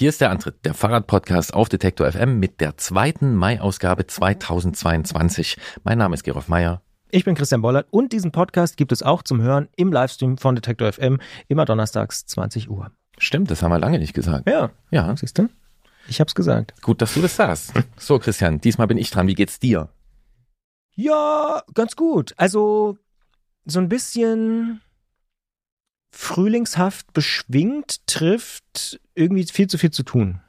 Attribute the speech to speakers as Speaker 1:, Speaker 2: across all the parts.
Speaker 1: Hier ist der Antritt, der Fahrradpodcast auf Detektor FM mit der zweiten Mai-Ausgabe 2022. Mein Name ist Gerolf Meyer.
Speaker 2: Ich bin Christian Bollert und diesen Podcast gibt es auch zum Hören im Livestream von Detektor FM, immer donnerstags 20 Uhr.
Speaker 1: Stimmt, das haben wir lange nicht gesagt.
Speaker 2: Ja,
Speaker 1: Ja,
Speaker 2: siehst du? Ich hab's gesagt.
Speaker 1: gut, dass du das sagst. So, Christian, diesmal bin ich dran. Wie geht's dir?
Speaker 2: Ja, ganz gut. Also so ein bisschen frühlingshaft beschwingt trifft irgendwie viel zu viel zu tun.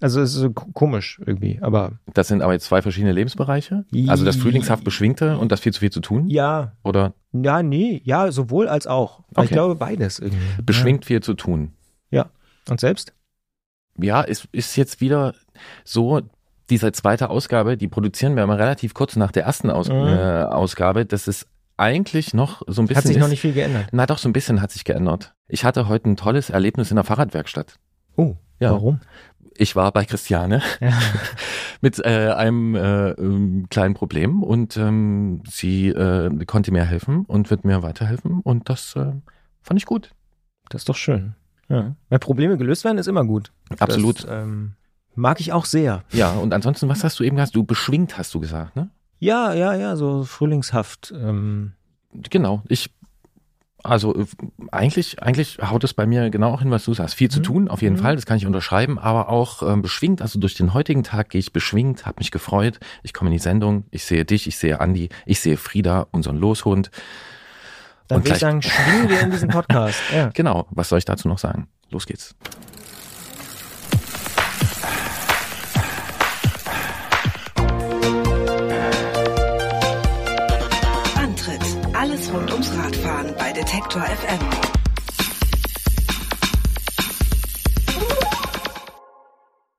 Speaker 2: Also es ist komisch irgendwie, aber
Speaker 1: Das sind aber jetzt zwei verschiedene Lebensbereiche. Also das frühlingshaft Beschwingte und das viel zu viel zu tun?
Speaker 2: ja,
Speaker 1: Oder
Speaker 2: ja, nee, ja, sowohl als auch. Ich
Speaker 1: Okay.
Speaker 2: glaube beides irgendwie.
Speaker 1: beschwingt viel zu tun?
Speaker 2: Ja. Und selbst?
Speaker 1: Ja, es ist jetzt wieder so, diese zweite Ausgabe, die produzieren wir immer relativ kurz nach der ersten Aus
Speaker 2: Mhm.
Speaker 1: äh, Ausgabe. Das ist eigentlich noch so ein bisschen.
Speaker 2: Hat sich noch nicht viel geändert.
Speaker 1: Na doch, so ein bisschen hat sich geändert. Ich hatte heute ein tolles Erlebnis in der Fahrradwerkstatt.
Speaker 2: Oh,
Speaker 1: Ja.
Speaker 2: warum?
Speaker 1: Ich war bei Christiane
Speaker 2: Ja.
Speaker 1: mit äh, einem äh, ähm, kleinen Problem und ähm, sie äh, konnte mir helfen und wird mir weiterhelfen und das äh, fand ich gut.
Speaker 2: Das ist doch schön. Ja. Weil Probleme gelöst werden, ist immer gut.
Speaker 1: Absolut.
Speaker 2: Das, ähm, mag ich auch sehr.
Speaker 1: Ja, und ansonsten, was hast du eben gesagt? Du beschwingt, hast du gesagt, ne?
Speaker 2: Ja, ja, ja, so frühlingshaft. Ähm,
Speaker 1: Genau, ich, also äh, eigentlich, eigentlich haut es bei mir genau auch hin, was du sagst. Viel zu
Speaker 2: Mhm.
Speaker 1: tun, auf jeden
Speaker 2: Mhm.
Speaker 1: Fall, das kann ich unterschreiben, aber auch ähm, beschwingt, also durch den heutigen Tag gehe ich beschwingt, habe mich gefreut, ich komme in die Sendung, ich sehe dich, ich sehe Andi, ich sehe Frieda, unseren Loshund.
Speaker 2: dann würde ich sagen, schwingen wir in diesen Podcast. Ja.
Speaker 1: Genau, was soll ich dazu noch sagen? Los geht's.
Speaker 3: Rund ums Radfahren bei Detektor FM.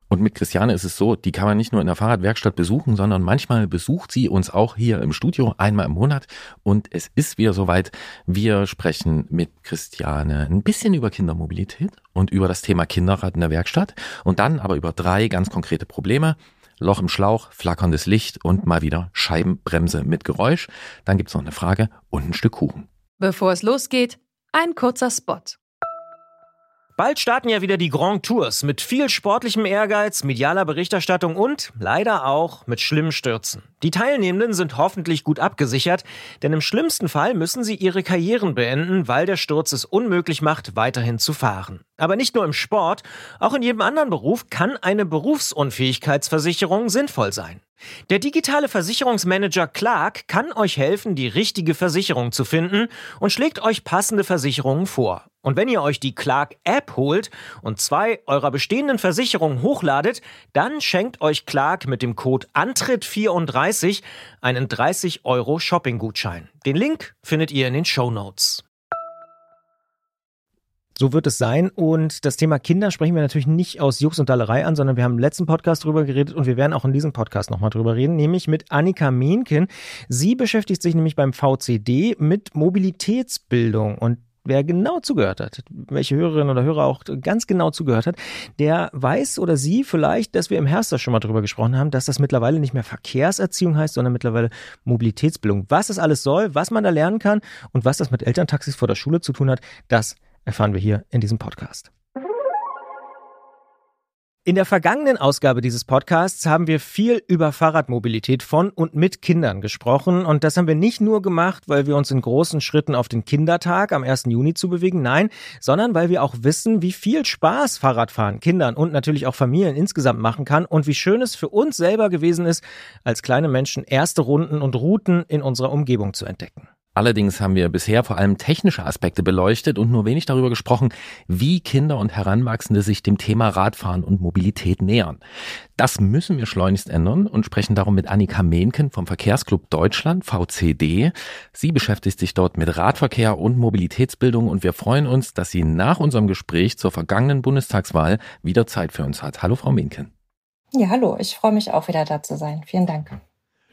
Speaker 1: Und mit Christiane ist es so, die kann man nicht nur in der Fahrradwerkstatt besuchen, sondern manchmal besucht sie uns auch hier im Studio einmal im Monat. Und es ist wieder soweit. Wir sprechen mit Christiane ein bisschen über Kindermobilität und über das Thema Kinderrad in der Werkstatt und dann aber über drei ganz konkrete Probleme. Loch im Schlauch, flackerndes Licht und mal wieder Scheibenbremse mit Geräusch. Dann gibt's noch eine Frage und ein Stück Kuchen.
Speaker 4: Bevor es losgeht, ein kurzer Spot.
Speaker 2: Bald starten ja wieder die Grand Tours mit viel sportlichem Ehrgeiz, medialer Berichterstattung und leider auch mit schlimmen Stürzen. Die Teilnehmenden sind hoffentlich gut abgesichert, denn im schlimmsten Fall müssen sie ihre Karrieren beenden, weil der Sturz es unmöglich macht, weiterhin zu fahren. Aber nicht nur im Sport, auch in jedem anderen Beruf kann eine Berufsunfähigkeitsversicherung sinnvoll sein. Der digitale Versicherungsmanager Clark kann euch helfen, die richtige Versicherung zu finden und schlägt euch passende Versicherungen vor. Und wenn ihr euch die Clark App holt und zwei eurer bestehenden Versicherungen hochladet, dann schenkt euch Clark mit dem Code Antritt34 einen 30 Euro Shopping-Gutschein. Den Link findet ihr in den Show Notes. So wird es sein. Und das Thema Kinder sprechen wir natürlich nicht aus Jux und Dallerei an, sondern wir haben im letzten Podcast drüber geredet und wir werden auch in diesem Podcast nochmal drüber reden, nämlich mit Annika Mehnken. Sie beschäftigt sich nämlich beim VCD mit Mobilitätsbildung und Wer genau zugehört hat, welche Hörerin oder Hörer auch ganz genau zugehört hat, der weiß oder sie vielleicht, dass wir im Herster schon mal drüber gesprochen haben, dass das mittlerweile nicht mehr Verkehrserziehung heißt, sondern mittlerweile Mobilitätsbildung. Was das alles soll, was man da lernen kann und was das mit Elterntaxis vor der Schule zu tun hat, das erfahren wir hier in diesem Podcast. In der vergangenen Ausgabe dieses Podcasts haben wir viel über Fahrradmobilität von und mit Kindern gesprochen. Und das haben wir nicht nur gemacht, weil wir uns in großen Schritten auf den Kindertag am 1. Juni zu bewegen, nein, sondern weil wir auch wissen, wie viel Spaß Fahrradfahren Kindern und natürlich auch Familien insgesamt machen kann und wie schön es für uns selber gewesen ist, als kleine Menschen erste Runden und Routen in unserer Umgebung zu entdecken.
Speaker 1: Allerdings haben wir bisher vor allem technische Aspekte beleuchtet und nur wenig darüber gesprochen, wie Kinder und Heranwachsende sich dem Thema Radfahren und Mobilität nähern. Das müssen wir schleunigst ändern und sprechen darum mit Annika Mehnken vom Verkehrsclub Deutschland, VCD. Sie beschäftigt sich dort mit Radverkehr und Mobilitätsbildung und wir freuen uns, dass sie nach unserem Gespräch zur vergangenen Bundestagswahl wieder Zeit für uns hat. Hallo, Frau Mehnken.
Speaker 5: Ja, hallo, ich freue mich auch wieder da zu sein. Vielen Dank.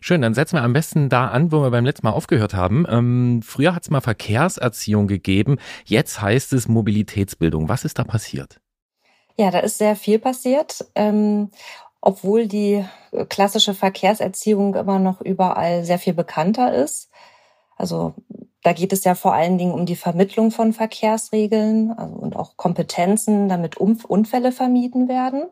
Speaker 1: Schön, dann setzen wir am besten da an, wo wir beim letzten Mal aufgehört haben. Ähm, früher hat es mal Verkehrserziehung gegeben, jetzt heißt es Mobilitätsbildung. Was ist da passiert?
Speaker 5: Ja, da ist sehr viel passiert. Ähm, obwohl die klassische Verkehrserziehung immer noch überall sehr viel bekannter ist. Also da geht es ja vor allen Dingen um die Vermittlung von Verkehrsregeln also, und auch Kompetenzen, damit Unfälle vermieden werden.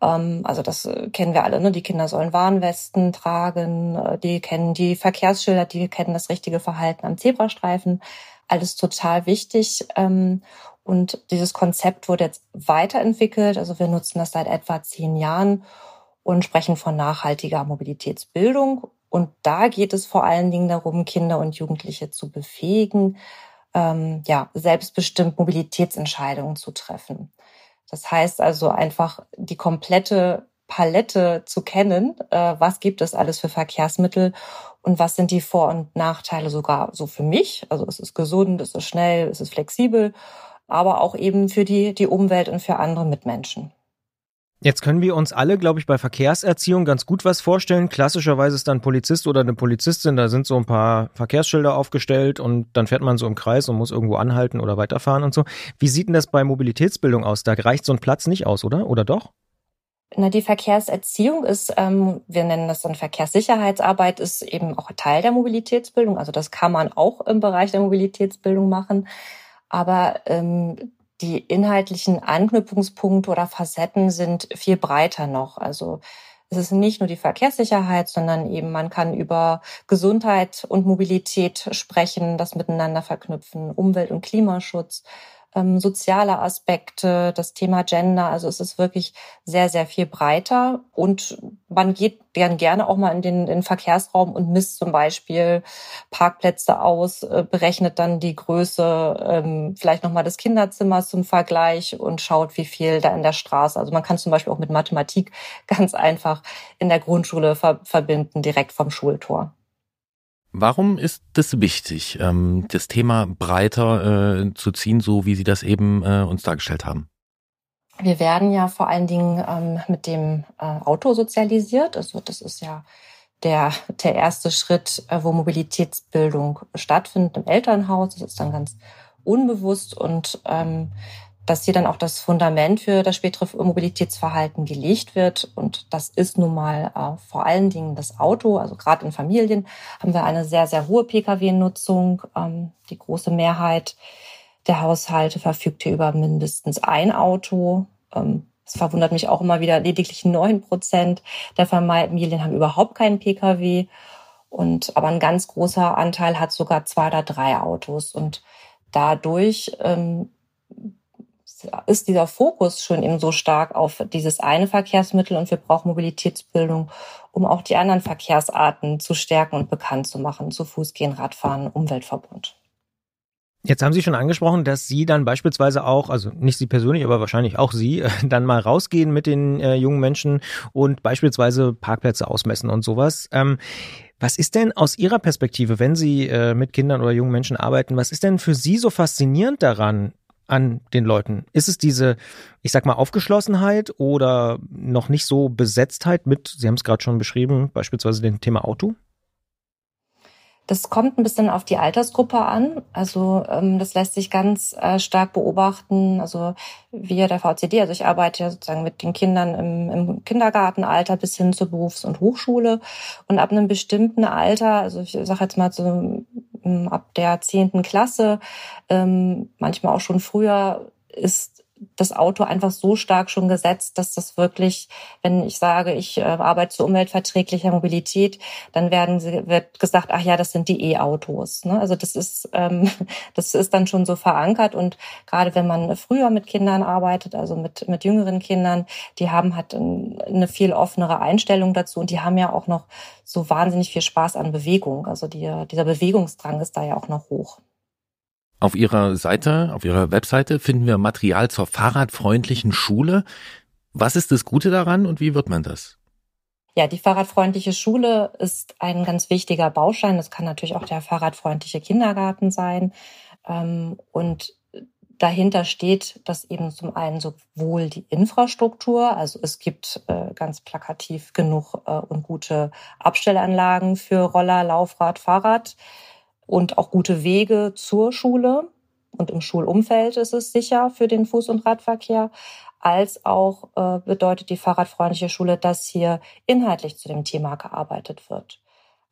Speaker 5: Ähm, also das äh, kennen wir alle. Ne? Die Kinder sollen Warnwesten tragen, äh, die kennen die Verkehrsschilder, die kennen das richtige Verhalten am Zebrastreifen. Alles total wichtig. Ähm, und dieses Konzept wurde jetzt weiterentwickelt. Also wir nutzen das seit etwa zehn Jahren und sprechen von nachhaltiger Mobilitätsbildung. Und da geht es vor allen Dingen darum, Kinder und Jugendliche zu befähigen, ähm, ja, selbstbestimmt Mobilitätsentscheidungen zu treffen. Das heißt also einfach die komplette Palette zu kennen, äh, was gibt es alles für Verkehrsmittel und was sind die Vor- und Nachteile sogar so für mich. Also es ist gesund, es ist schnell, es ist flexibel, aber auch eben für die, die Umwelt und für andere Mitmenschen.
Speaker 2: Jetzt können wir uns alle, glaube ich, bei Verkehrserziehung ganz gut was vorstellen. Klassischerweise ist dann Polizist oder eine Polizistin, da sind so ein paar Verkehrsschilder aufgestellt und dann fährt man so im Kreis und muss irgendwo anhalten oder weiterfahren und so. Wie sieht denn das bei Mobilitätsbildung aus? Da reicht so ein Platz nicht aus, oder? Oder doch?
Speaker 5: Na, die Verkehrserziehung ist, ähm, wir nennen das dann Verkehrssicherheitsarbeit, ist eben auch Teil der Mobilitätsbildung. Also das kann man auch im Bereich der Mobilitätsbildung machen. Aber ähm, die inhaltlichen Anknüpfungspunkte oder Facetten sind viel breiter noch. Also es ist nicht nur die Verkehrssicherheit, sondern eben man kann über Gesundheit und Mobilität sprechen, das miteinander verknüpfen, Umwelt- und Klimaschutz, ähm, soziale Aspekte, das Thema Gender. Also es ist wirklich sehr, sehr viel breiter und man geht dann gerne auch mal in den, in den Verkehrsraum und misst zum Beispiel Parkplätze aus, äh, berechnet dann die Größe ähm, vielleicht nochmal des Kinderzimmers zum Vergleich und schaut, wie viel da in der Straße. Also man kann zum Beispiel auch mit Mathematik ganz einfach in der Grundschule ver verbinden, direkt vom Schultor.
Speaker 1: Warum ist es wichtig, ähm, das Thema breiter äh, zu ziehen, so wie Sie das eben äh, uns dargestellt haben?
Speaker 5: Wir werden ja vor allen Dingen ähm, mit dem äh, Auto sozialisiert. Also das ist ja der, der erste Schritt, wo Mobilitätsbildung stattfindet im Elternhaus. Das ist dann ganz unbewusst und ähm, dass hier dann auch das Fundament für das spätere Mobilitätsverhalten gelegt wird. Und das ist nun mal äh, vor allen Dingen das Auto. Also gerade in Familien haben wir eine sehr, sehr hohe Pkw-Nutzung. Ähm, die große Mehrheit der Haushalte verfügt hier über mindestens ein Auto. Ähm, es verwundert mich auch immer wieder, lediglich neun Prozent der Familien haben überhaupt keinen Pkw. Und aber ein ganz großer Anteil hat sogar zwei oder drei Autos. Und dadurch ähm, ist dieser Fokus schon eben so stark auf dieses eine Verkehrsmittel und wir brauchen Mobilitätsbildung, um auch die anderen Verkehrsarten zu stärken und bekannt zu machen, zu Fuß gehen, Radfahren, Umweltverbund.
Speaker 2: Jetzt haben Sie schon angesprochen, dass Sie dann beispielsweise auch, also nicht Sie persönlich, aber wahrscheinlich auch Sie, dann mal rausgehen mit den äh, jungen Menschen und beispielsweise Parkplätze ausmessen und sowas. Ähm, was ist denn aus Ihrer Perspektive, wenn Sie äh, mit Kindern oder jungen Menschen arbeiten, was ist denn für Sie so faszinierend daran, an den Leuten? Ist es diese, ich sag mal, Aufgeschlossenheit oder noch nicht so Besetztheit mit, Sie haben es gerade schon beschrieben, beispielsweise dem Thema Auto?
Speaker 5: Das kommt ein bisschen auf die Altersgruppe an. Also ähm, das lässt sich ganz äh, stark beobachten. Also wir der VCD, also ich arbeite ja sozusagen mit den Kindern im, im Kindergartenalter bis hin zur Berufs- und Hochschule. Und ab einem bestimmten Alter, also ich sage jetzt mal so ähm, ab der zehnten Klasse, ähm, manchmal auch schon früher, ist das Auto einfach so stark schon gesetzt, dass das wirklich, wenn ich sage, ich äh, arbeite zu umweltverträglicher Mobilität, dann werden sie, wird gesagt, ach ja, das sind die E-Autos. Ne? Also das ist, ähm, das ist dann schon so verankert und gerade wenn man früher mit Kindern arbeitet, also mit, mit jüngeren Kindern, die haben halt eine viel offenere Einstellung dazu und die haben ja auch noch so wahnsinnig viel Spaß an Bewegung. Also die, dieser Bewegungsdrang ist da ja auch noch hoch.
Speaker 1: Auf Ihrer Seite, auf Ihrer Webseite finden wir Material zur fahrradfreundlichen Schule. Was ist das Gute daran und wie wird man das?
Speaker 5: Ja, die fahrradfreundliche Schule ist ein ganz wichtiger Baustein. Das kann natürlich auch der fahrradfreundliche Kindergarten sein. Ähm, und dahinter steht, dass eben zum einen sowohl die Infrastruktur, also es gibt äh, ganz plakativ genug äh, und gute Abstellanlagen für Roller, Laufrad, Fahrrad und auch gute Wege zur Schule. Und im Schulumfeld ist es sicher für den Fuß- und Radverkehr. Als auch äh, bedeutet die fahrradfreundliche Schule, dass hier inhaltlich zu dem Thema gearbeitet wird.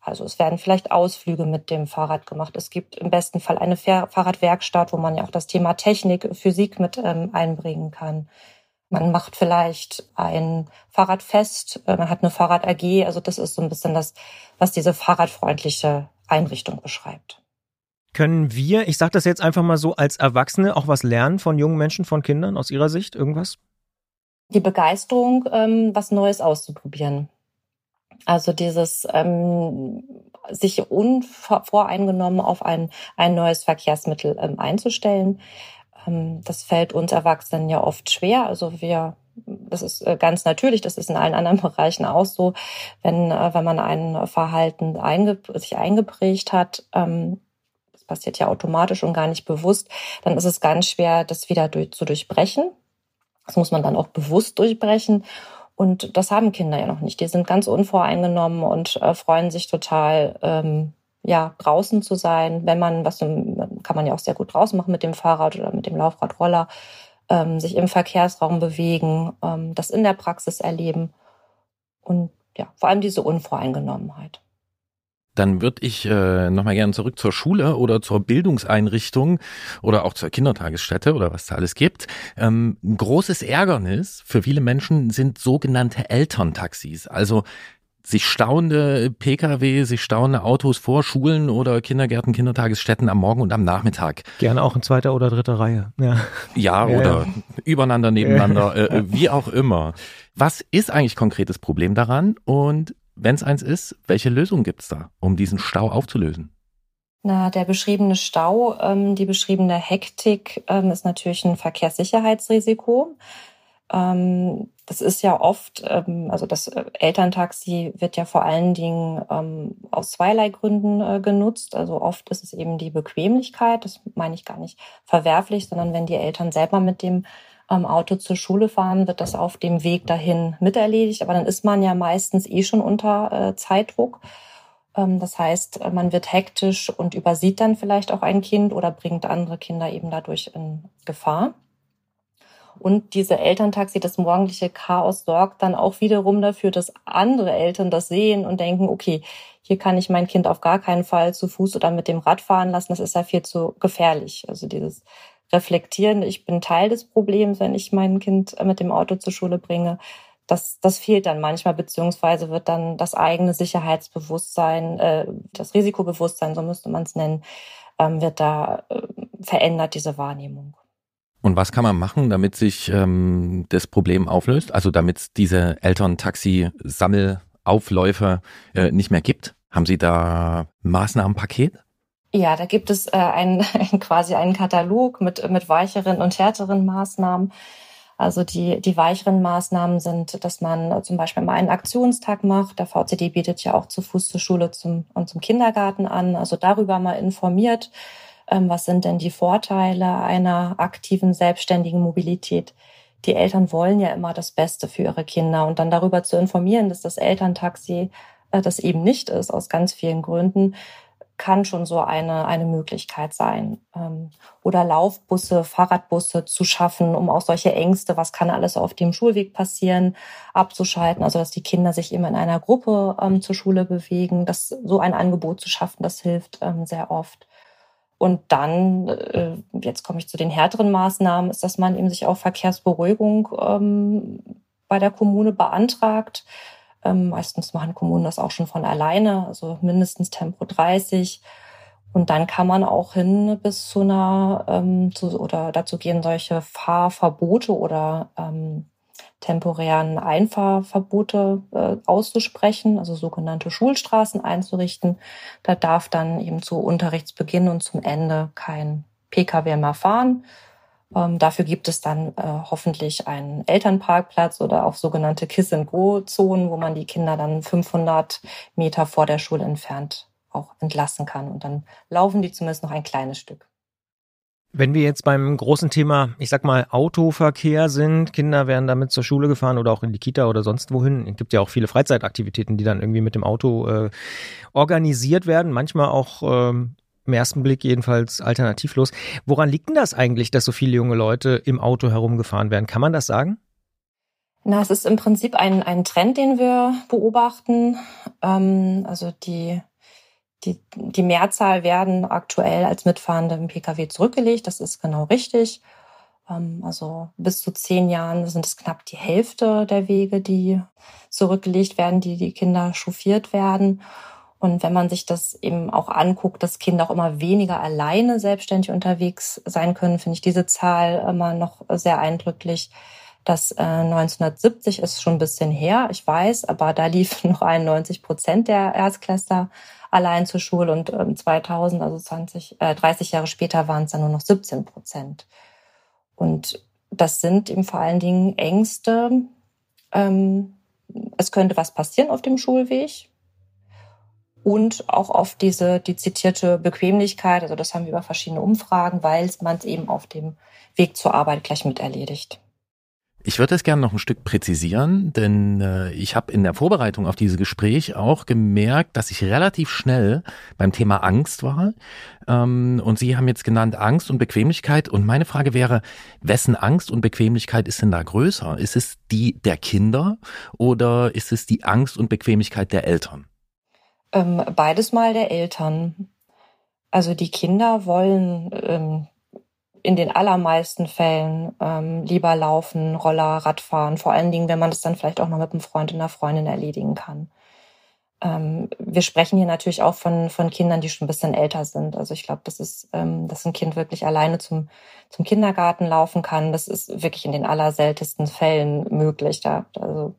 Speaker 5: Also es werden vielleicht Ausflüge mit dem Fahrrad gemacht. Es gibt im besten Fall eine Fahrradwerkstatt, wo man ja auch das Thema Technik, Physik mit ähm, einbringen kann. Man macht vielleicht ein Fahrradfest, äh, man hat eine Fahrrad AG. Also das ist so ein bisschen das, was diese fahrradfreundliche Einrichtung beschreibt.
Speaker 2: Können wir, ich sage das jetzt einfach mal so, als Erwachsene auch was lernen von jungen Menschen, von Kindern aus Ihrer Sicht? Irgendwas?
Speaker 5: Die Begeisterung, ähm, was Neues auszuprobieren. Also dieses ähm, sich unvoreingenommen auf ein, ein neues Verkehrsmittel ähm, einzustellen, ähm, das fällt uns Erwachsenen ja oft schwer. Also wir, das ist äh, ganz natürlich, das ist in allen anderen Bereichen auch so, wenn, äh, wenn man ein Verhalten einge sich eingeprägt hat, ähm, das passiert ja automatisch und gar nicht bewusst, dann ist es ganz schwer, das wieder durch, zu durchbrechen. Das muss man dann auch bewusst durchbrechen. Und das haben Kinder ja noch nicht. Die sind ganz unvoreingenommen und äh, freuen sich total, ähm, ja, draußen zu sein. Wenn man, was kann man ja auch sehr gut draußen machen mit dem Fahrrad oder mit dem Laufradroller, ähm, sich im Verkehrsraum bewegen, ähm, das in der Praxis erleben und ja, vor allem diese Unvoreingenommenheit.
Speaker 1: Dann würde ich äh, nochmal gerne zurück zur Schule oder zur Bildungseinrichtung oder auch zur Kindertagesstätte oder was da alles gibt. Ähm, ein großes Ärgernis für viele Menschen sind sogenannte Elterntaxis. Also sich staunende Pkw, sich staunende Autos vor Schulen oder Kindergärten, Kindertagesstätten am Morgen und am Nachmittag.
Speaker 2: Gerne auch in zweiter oder dritter Reihe.
Speaker 1: Ja, ja, ja oder ja. übereinander, nebeneinander, äh, wie auch immer. Was ist eigentlich konkretes Problem daran und wenn es eins ist, welche Lösung gibt es da, um diesen Stau aufzulösen?
Speaker 5: Na, der beschriebene Stau, ähm, die beschriebene Hektik ähm, ist natürlich ein Verkehrssicherheitsrisiko. Ähm, das ist ja oft, ähm, also das äh, Elterntaxi wird ja vor allen Dingen ähm, aus zweierlei Gründen äh, genutzt. Also oft ist es eben die Bequemlichkeit, das meine ich gar nicht verwerflich, sondern wenn die Eltern selber mit dem Auto zur Schule fahren, wird das auf dem Weg dahin miterledigt. Aber dann ist man ja meistens eh schon unter äh, Zeitdruck. Das heißt, man wird hektisch und übersieht dann vielleicht auch ein Kind oder bringt andere Kinder eben dadurch in Gefahr. Und diese Elterntaxi, das morgendliche Chaos sorgt dann auch wiederum dafür, dass andere Eltern das sehen und denken, okay, hier kann ich mein Kind auf gar keinen Fall zu Fuß oder mit dem Rad fahren lassen. Das ist ja viel zu gefährlich. Also dieses reflektieren, ich bin Teil des Problems, wenn ich mein Kind mit dem Auto zur Schule bringe. Das, das fehlt dann manchmal, beziehungsweise wird dann das eigene Sicherheitsbewusstsein, äh, das Risikobewusstsein, so müsste man es nennen, ähm, wird da äh, verändert, diese Wahrnehmung.
Speaker 1: Und was kann man machen, damit sich ähm, das Problem auflöst? Also damit diese Eltern-Taxi-Sammelaufläufe äh, nicht mehr gibt? Haben Sie da Maßnahmenpaket?
Speaker 5: Ja, da gibt es äh, ein, quasi einen Katalog mit, mit weicheren und härteren Maßnahmen. Also die, die weicheren Maßnahmen sind, dass man zum Beispiel mal einen Aktionstag macht. Der VCD bietet ja auch zu Fuß zur Schule zum, und zum Kindergarten an. Also darüber mal informiert, was sind denn die Vorteile einer aktiven, selbstständigen Mobilität. Die Eltern wollen ja immer das Beste für ihre Kinder und dann darüber zu informieren, dass das Elterntaxi äh, das eben nicht ist, aus ganz vielen Gründen, kann schon so eine, eine Möglichkeit sein. Ähm, oder Laufbusse, Fahrradbusse zu schaffen, um auch solche Ängste, was kann alles auf dem Schulweg passieren, abzuschalten. Also dass die Kinder sich immer in einer Gruppe ähm, zur Schule bewegen. Das, so ein Angebot zu schaffen, das hilft ähm, sehr oft. Und dann, äh, jetzt komme ich zu den härteren Maßnahmen, ist, dass man eben sich auch Verkehrsberuhigung ähm, bei der Kommune beantragt ähm, meistens machen Kommunen das auch schon von alleine, also mindestens Tempo 30. Und dann kann man auch hin bis zu einer ähm, zu, oder dazu gehen, solche Fahrverbote oder ähm, temporären Einfahrverbote äh, auszusprechen, also sogenannte Schulstraßen einzurichten. Da darf dann eben zu Unterrichtsbeginn und zum Ende kein Pkw mehr fahren. Ähm, dafür gibt es dann äh, hoffentlich einen Elternparkplatz oder auch sogenannte Kiss-and-Go-Zonen, wo man die Kinder dann 500 Meter vor der Schule entfernt auch entlassen kann. Und dann laufen die zumindest noch ein kleines Stück.
Speaker 2: Wenn wir jetzt beim großen Thema, ich sag mal, Autoverkehr sind, Kinder werden damit zur Schule gefahren oder auch in die Kita oder sonst wohin. Es gibt ja auch viele Freizeitaktivitäten, die dann irgendwie mit dem Auto äh, organisiert werden, manchmal auch ähm, im ersten Blick jedenfalls alternativlos. Woran liegt denn das eigentlich, dass so viele junge Leute im Auto herumgefahren werden? Kann man das sagen?
Speaker 5: Na, es ist im Prinzip ein, ein Trend, den wir beobachten. Ähm, also die Die, die Mehrzahl werden aktuell als Mitfahrende im Pkw zurückgelegt. Das ist genau richtig. Ähm, also bis zu zehn Jahren sind es knapp die Hälfte der Wege, die zurückgelegt werden, die die Kinder chauffiert werden. Und wenn man sich das eben auch anguckt, dass Kinder auch immer weniger alleine selbstständig unterwegs sein können, finde ich diese Zahl immer noch sehr eindrücklich. Das äh, 1970 ist schon ein bisschen her, ich weiß, aber da liefen noch 91 Prozent der Erstklässler allein zur Schule und ähm, 2000, also 20, äh, 30 Jahre später waren es dann nur noch 17 Prozent. Und das sind eben vor allen Dingen Ängste. Ähm, es könnte was passieren auf dem Schulweg und auch auf diese die zitierte Bequemlichkeit. Also das haben wir über verschiedene Umfragen, weil man es eben auf dem Weg zur Arbeit gleich mit erledigt.
Speaker 1: Ich würde es gerne noch ein Stück präzisieren, denn äh, ich habe in der Vorbereitung auf dieses Gespräch auch gemerkt, dass ich relativ schnell beim Thema Angst war. Ähm, und Sie haben jetzt genannt Angst und Bequemlichkeit. Und meine Frage wäre, wessen Angst und Bequemlichkeit ist denn da größer? Ist es die der Kinder oder ist es die Angst und Bequemlichkeit der Eltern?
Speaker 5: Ähm, beides mal der Eltern. Also die Kinder wollen ähm, in den allermeisten Fällen ähm, lieber laufen, Roller, Radfahren, vor allen Dingen, wenn man das dann vielleicht auch noch mit einem Freund und einer Freundin erledigen kann. Ähm, wir sprechen hier natürlich auch von, von Kindern, die schon ein bisschen älter sind. Also ich glaube, das ist, ähm, dass ein Kind wirklich alleine zum, zum Kindergarten laufen kann. Das ist wirklich in den allerseltensten Fällen möglich. Da, also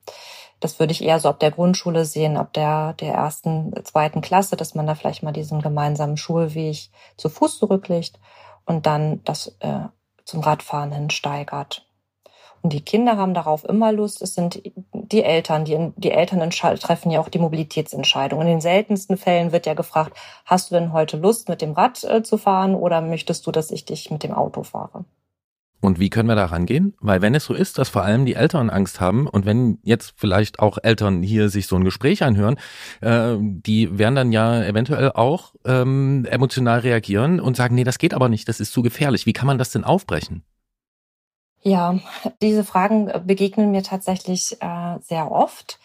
Speaker 5: das würde ich eher so ab der Grundschule sehen, ab der, der ersten, zweiten Klasse, dass man da vielleicht mal diesen gemeinsamen Schulweg zu Fuß zurücklegt und dann das äh, zum Radfahren hin steigert. Und die Kinder haben darauf immer Lust. Es sind die Eltern, die, die Eltern treffen ja auch die Mobilitätsentscheidung. In den seltensten Fällen wird ja gefragt, hast du denn heute Lust, mit dem Rad äh, zu fahren oder möchtest du, dass ich dich mit dem Auto fahre?
Speaker 1: Und wie können wir da rangehen? Weil wenn es so ist, dass vor allem die Eltern Angst haben und wenn jetzt vielleicht auch Eltern hier sich so ein Gespräch anhören, äh, die werden dann ja eventuell auch ähm, emotional reagieren und sagen, nee, das geht aber nicht, das ist zu gefährlich. Wie kann man das denn aufbrechen?
Speaker 5: Ja, diese Fragen begegnen mir tatsächlich äh, sehr oft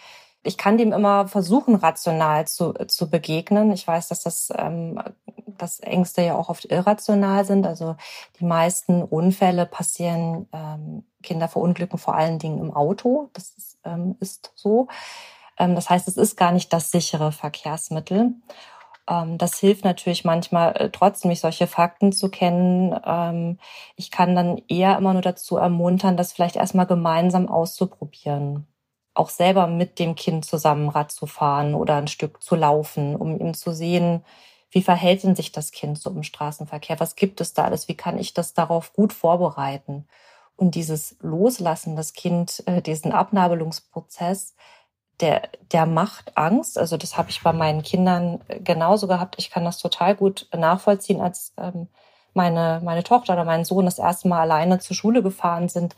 Speaker 5: ich kann dem immer versuchen, rational zu, zu begegnen. Ich weiß, dass das ähm, dass Ängste ja auch oft irrational sind. Also die meisten Unfälle passieren, ähm, Kinder verunglücken vor allen Dingen im Auto. Das ist, ähm, ist so. Ähm, das heißt, es ist gar nicht das sichere Verkehrsmittel. Ähm, das hilft natürlich manchmal äh, trotzdem, mich solche Fakten zu kennen. Ähm, ich kann dann eher immer nur dazu ermuntern, das vielleicht erstmal gemeinsam auszuprobieren auch selber mit dem Kind zusammen Rad zu fahren oder ein Stück zu laufen, um ihm zu sehen, wie verhält denn sich das Kind so im Straßenverkehr? Was gibt es da alles? Wie kann ich das darauf gut vorbereiten? Und dieses Loslassen, das Kind, äh, diesen Abnabelungsprozess, der, der macht Angst. Also das habe ich bei meinen Kindern äh, genauso gehabt. Ich kann das total gut nachvollziehen, als ähm, meine, meine Tochter oder mein Sohn das erste Mal alleine zur Schule gefahren sind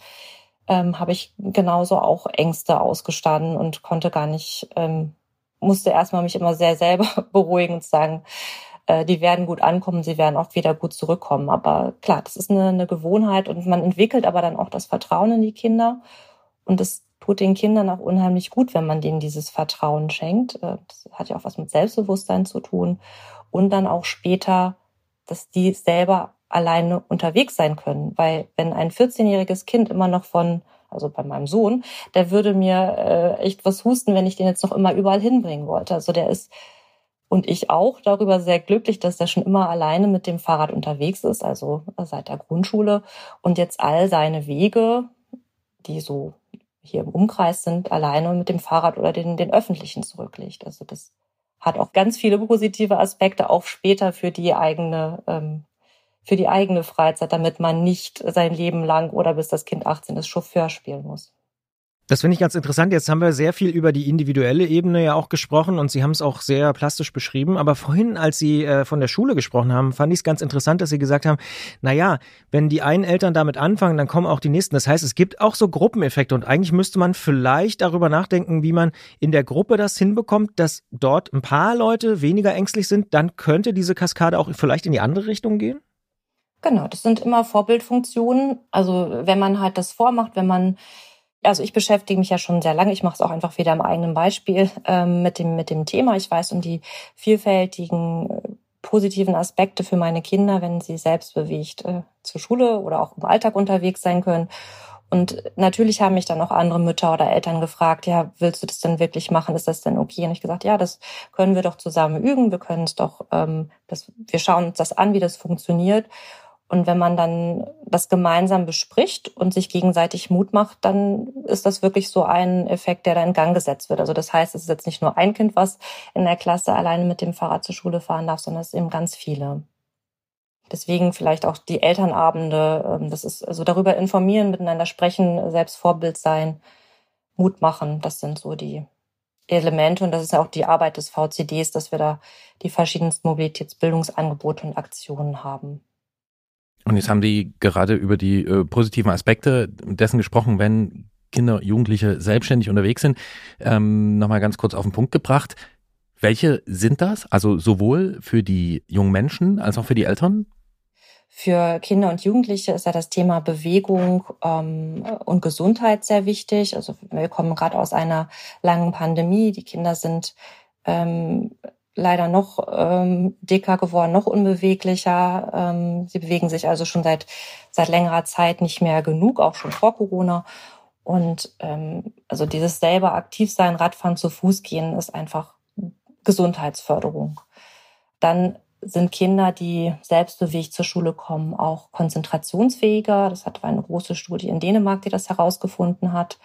Speaker 5: ähm, habe ich genauso auch Ängste ausgestanden und konnte gar nicht, ähm, musste erstmal mich immer sehr selber beruhigen und sagen, äh, die werden gut ankommen, sie werden auch wieder gut zurückkommen. Aber klar, das ist eine, eine Gewohnheit und man entwickelt aber dann auch das Vertrauen in die Kinder und es tut den Kindern auch unheimlich gut, wenn man denen dieses Vertrauen schenkt. Äh, das hat ja auch was mit Selbstbewusstsein zu tun und dann auch später, dass die selber alleine unterwegs sein können. Weil wenn ein 14-jähriges Kind immer noch von, also bei meinem Sohn, der würde mir äh, echt was husten, wenn ich den jetzt noch immer überall hinbringen wollte. Also der ist und ich auch darüber sehr glücklich, dass er schon immer alleine mit dem Fahrrad unterwegs ist, also seit der Grundschule und jetzt all seine Wege, die so hier im Umkreis sind, alleine mit dem Fahrrad oder den, den öffentlichen zurücklegt. Also das hat auch ganz viele positive Aspekte, auch später für die eigene ähm, für die eigene Freizeit, damit man nicht sein Leben lang oder bis das Kind 18 ist Chauffeur spielen muss.
Speaker 2: Das finde ich ganz interessant. Jetzt haben wir sehr viel über die individuelle Ebene ja auch gesprochen und Sie haben es auch sehr plastisch beschrieben. Aber vorhin, als Sie äh, von der Schule gesprochen haben, fand ich es ganz interessant, dass Sie gesagt haben, na ja, wenn die einen Eltern damit anfangen, dann kommen auch die nächsten. Das heißt, es gibt auch so Gruppeneffekte und eigentlich müsste man vielleicht darüber nachdenken, wie man in der Gruppe das hinbekommt, dass dort ein paar Leute weniger ängstlich sind. Dann könnte diese Kaskade auch vielleicht in die andere Richtung gehen?
Speaker 5: Genau, das sind immer Vorbildfunktionen. Also wenn man halt das vormacht, wenn man Also ich beschäftige mich ja schon sehr lange. Ich mache es auch einfach wieder im eigenen Beispiel ähm, mit dem mit dem Thema. Ich weiß um die vielfältigen äh, positiven Aspekte für meine Kinder, wenn sie selbstbewegt äh, zur Schule oder auch im Alltag unterwegs sein können. Und natürlich haben mich dann auch andere Mütter oder Eltern gefragt, ja, willst du das denn wirklich machen? Ist das denn okay? Und ich gesagt, ja, das können wir doch zusammen üben. Wir können es doch, ähm, das, wir schauen uns das an, wie das funktioniert. Und wenn man dann das gemeinsam bespricht und sich gegenseitig Mut macht, dann ist das wirklich so ein Effekt, der da in Gang gesetzt wird. Also das heißt, es ist jetzt nicht nur ein Kind, was in der Klasse alleine mit dem Fahrrad zur Schule fahren darf, sondern es sind eben ganz viele. Deswegen vielleicht auch die Elternabende, ähm, das ist also darüber informieren, miteinander sprechen, selbst Vorbild sein, Mut machen, das sind so die Elemente und das ist ja auch die Arbeit des VCDs, dass wir da die verschiedensten Mobilitätsbildungsangebote und Aktionen haben.
Speaker 1: Und jetzt haben die gerade über die äh, positiven Aspekte dessen gesprochen, wenn Kinder, Jugendliche selbstständig unterwegs sind. Ähm, Nochmal ganz kurz auf den Punkt gebracht. Welche sind das? Also sowohl für die jungen Menschen als auch für die Eltern?
Speaker 5: Für Kinder und Jugendliche ist ja das Thema Bewegung ähm, und Gesundheit sehr wichtig. Also wir kommen gerade aus einer langen Pandemie. Die Kinder sind ähm, leider noch ähm, dicker geworden, noch unbeweglicher. Ähm, sie bewegen sich also schon seit seit längerer Zeit nicht mehr genug, auch schon vor Corona. Und ähm, also dieses selber aktiv sein, Radfahren, zu Fuß gehen, ist einfach Gesundheitsförderung. Dann sind Kinder, die selbstbewegt zur Schule kommen, auch konzentrationsfähiger. Das hat eine große Studie in Dänemark, die das herausgefunden hat.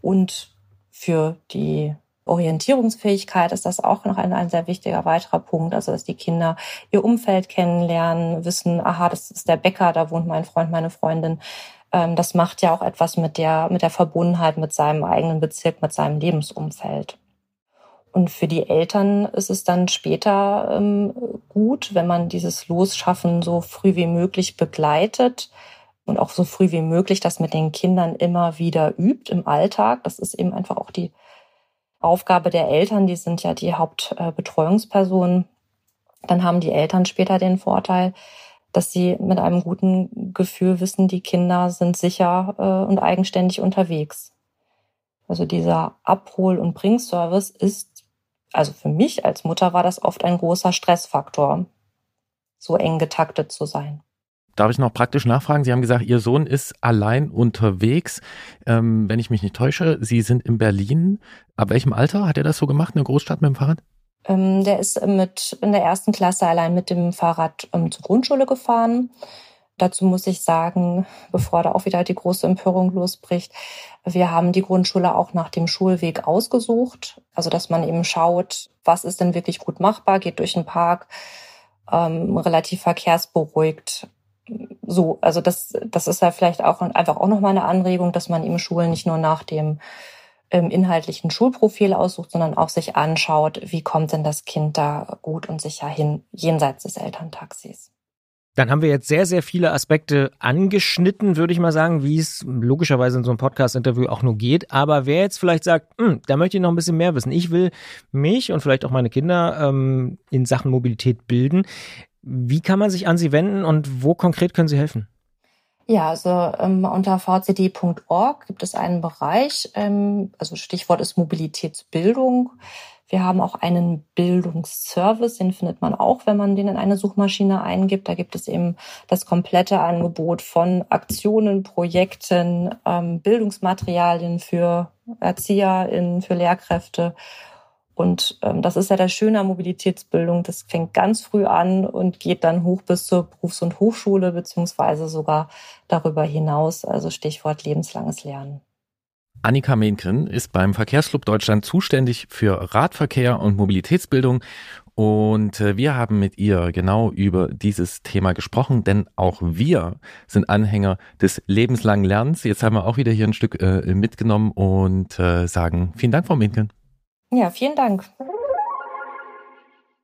Speaker 5: Und für die Orientierungsfähigkeit ist das auch noch ein, ein sehr wichtiger weiterer Punkt. Also, dass die Kinder ihr Umfeld kennenlernen, wissen, aha, das ist der Bäcker, da wohnt mein Freund, meine Freundin. Ähm, das macht ja auch etwas mit der, mit der Verbundenheit mit seinem eigenen Bezirk, mit seinem Lebensumfeld. Und für die Eltern ist es dann später ähm, gut, wenn man dieses Losschaffen so früh wie möglich begleitet und auch so früh wie möglich das mit den Kindern immer wieder übt im Alltag. Das ist eben einfach auch die Aufgabe der Eltern. Die sind ja die Hauptbetreuungspersonen. Dann haben die Eltern später den Vorteil, dass sie mit einem guten Gefühl wissen, die Kinder sind sicher äh, und eigenständig unterwegs. Also dieser Abhol- und Bringservice ist also für mich als Mutter war das oft ein großer Stressfaktor, so eng getaktet zu sein.
Speaker 1: Darf ich noch praktisch nachfragen? Sie haben gesagt, Ihr Sohn ist allein unterwegs. Ähm, wenn ich mich nicht täusche, Sie sind in Berlin. Ab welchem Alter hat er das so gemacht, in der Großstadt mit dem Fahrrad?
Speaker 5: Ähm, der ist mit in der ersten Klasse allein mit dem Fahrrad ähm, zur Grundschule gefahren. Dazu muss ich sagen, bevor da auch wieder die große Empörung losbricht, wir haben die Grundschule auch nach dem Schulweg ausgesucht. Also, dass man eben schaut, was ist denn wirklich gut machbar, geht durch den Park, ähm, relativ verkehrsberuhigt. So, also das, das ist ja vielleicht auch einfach auch nochmal eine Anregung, dass man eben Schulen nicht nur nach dem ähm, inhaltlichen Schulprofil aussucht, sondern auch sich anschaut, wie kommt denn das Kind da gut und sicher hin, jenseits des Elterntaxis.
Speaker 2: Dann haben wir jetzt sehr, sehr viele Aspekte angeschnitten, würde ich mal sagen, wie es logischerweise in so einem Podcast-Interview auch nur geht. Aber wer jetzt vielleicht sagt, hm, da möchte ich noch ein bisschen mehr wissen, ich will mich und vielleicht auch meine Kinder ähm, in Sachen Mobilität bilden, wie kann man sich an Sie wenden und wo konkret können Sie helfen?
Speaker 5: Ja, also ähm, unter vcd.org gibt es einen Bereich, ähm, also Stichwort ist Mobilitätsbildung. Wir haben auch einen Bildungsservice, den findet man auch, wenn man den in eine Suchmaschine eingibt. Da gibt es eben das komplette Angebot von Aktionen, Projekten, ähm, Bildungsmaterialien für ErzieherInnen, für Lehrkräfte. Und ähm, das ist ja der Schöne an Mobilitätsbildung. Das fängt ganz früh an und geht dann hoch bis zur Berufs- und Hochschule, beziehungsweise sogar darüber hinaus. Also Stichwort lebenslanges Lernen.
Speaker 1: Annika Menkren ist beim Verkehrsclub Deutschland zuständig für Radverkehr und Mobilitätsbildung. Und äh, wir haben mit ihr genau über dieses Thema gesprochen, denn auch wir sind Anhänger des lebenslangen Lernens. Jetzt haben wir auch wieder hier ein Stück äh, mitgenommen und äh, sagen vielen Dank, Frau Menkren.
Speaker 5: Ja, vielen Dank.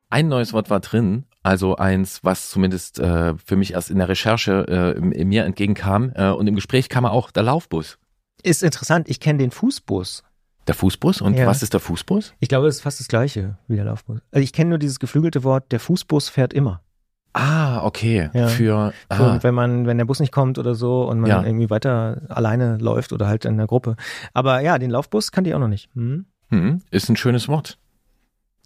Speaker 1: Ein neues Wort war drin, also eins, was zumindest äh, für mich erst in der Recherche äh, mir entgegenkam. Äh, und im Gespräch kam auch der Laufbus.
Speaker 2: Ist interessant, ich kenne den Fußbus.
Speaker 1: Der Fußbus? Und ja. was ist der Fußbus?
Speaker 2: Ich glaube, es ist fast das gleiche wie der Laufbus. Also ich kenne nur dieses geflügelte Wort, der Fußbus fährt immer.
Speaker 1: Ah, okay.
Speaker 2: Ja.
Speaker 1: Für, ah,
Speaker 2: wenn man, wenn der Bus nicht kommt oder so und man
Speaker 1: Ja.
Speaker 2: irgendwie weiter alleine läuft oder halt in der Gruppe. Aber ja, den Laufbus kannte ich auch noch nicht. Hm?
Speaker 1: Hm, ist ein schönes Wort.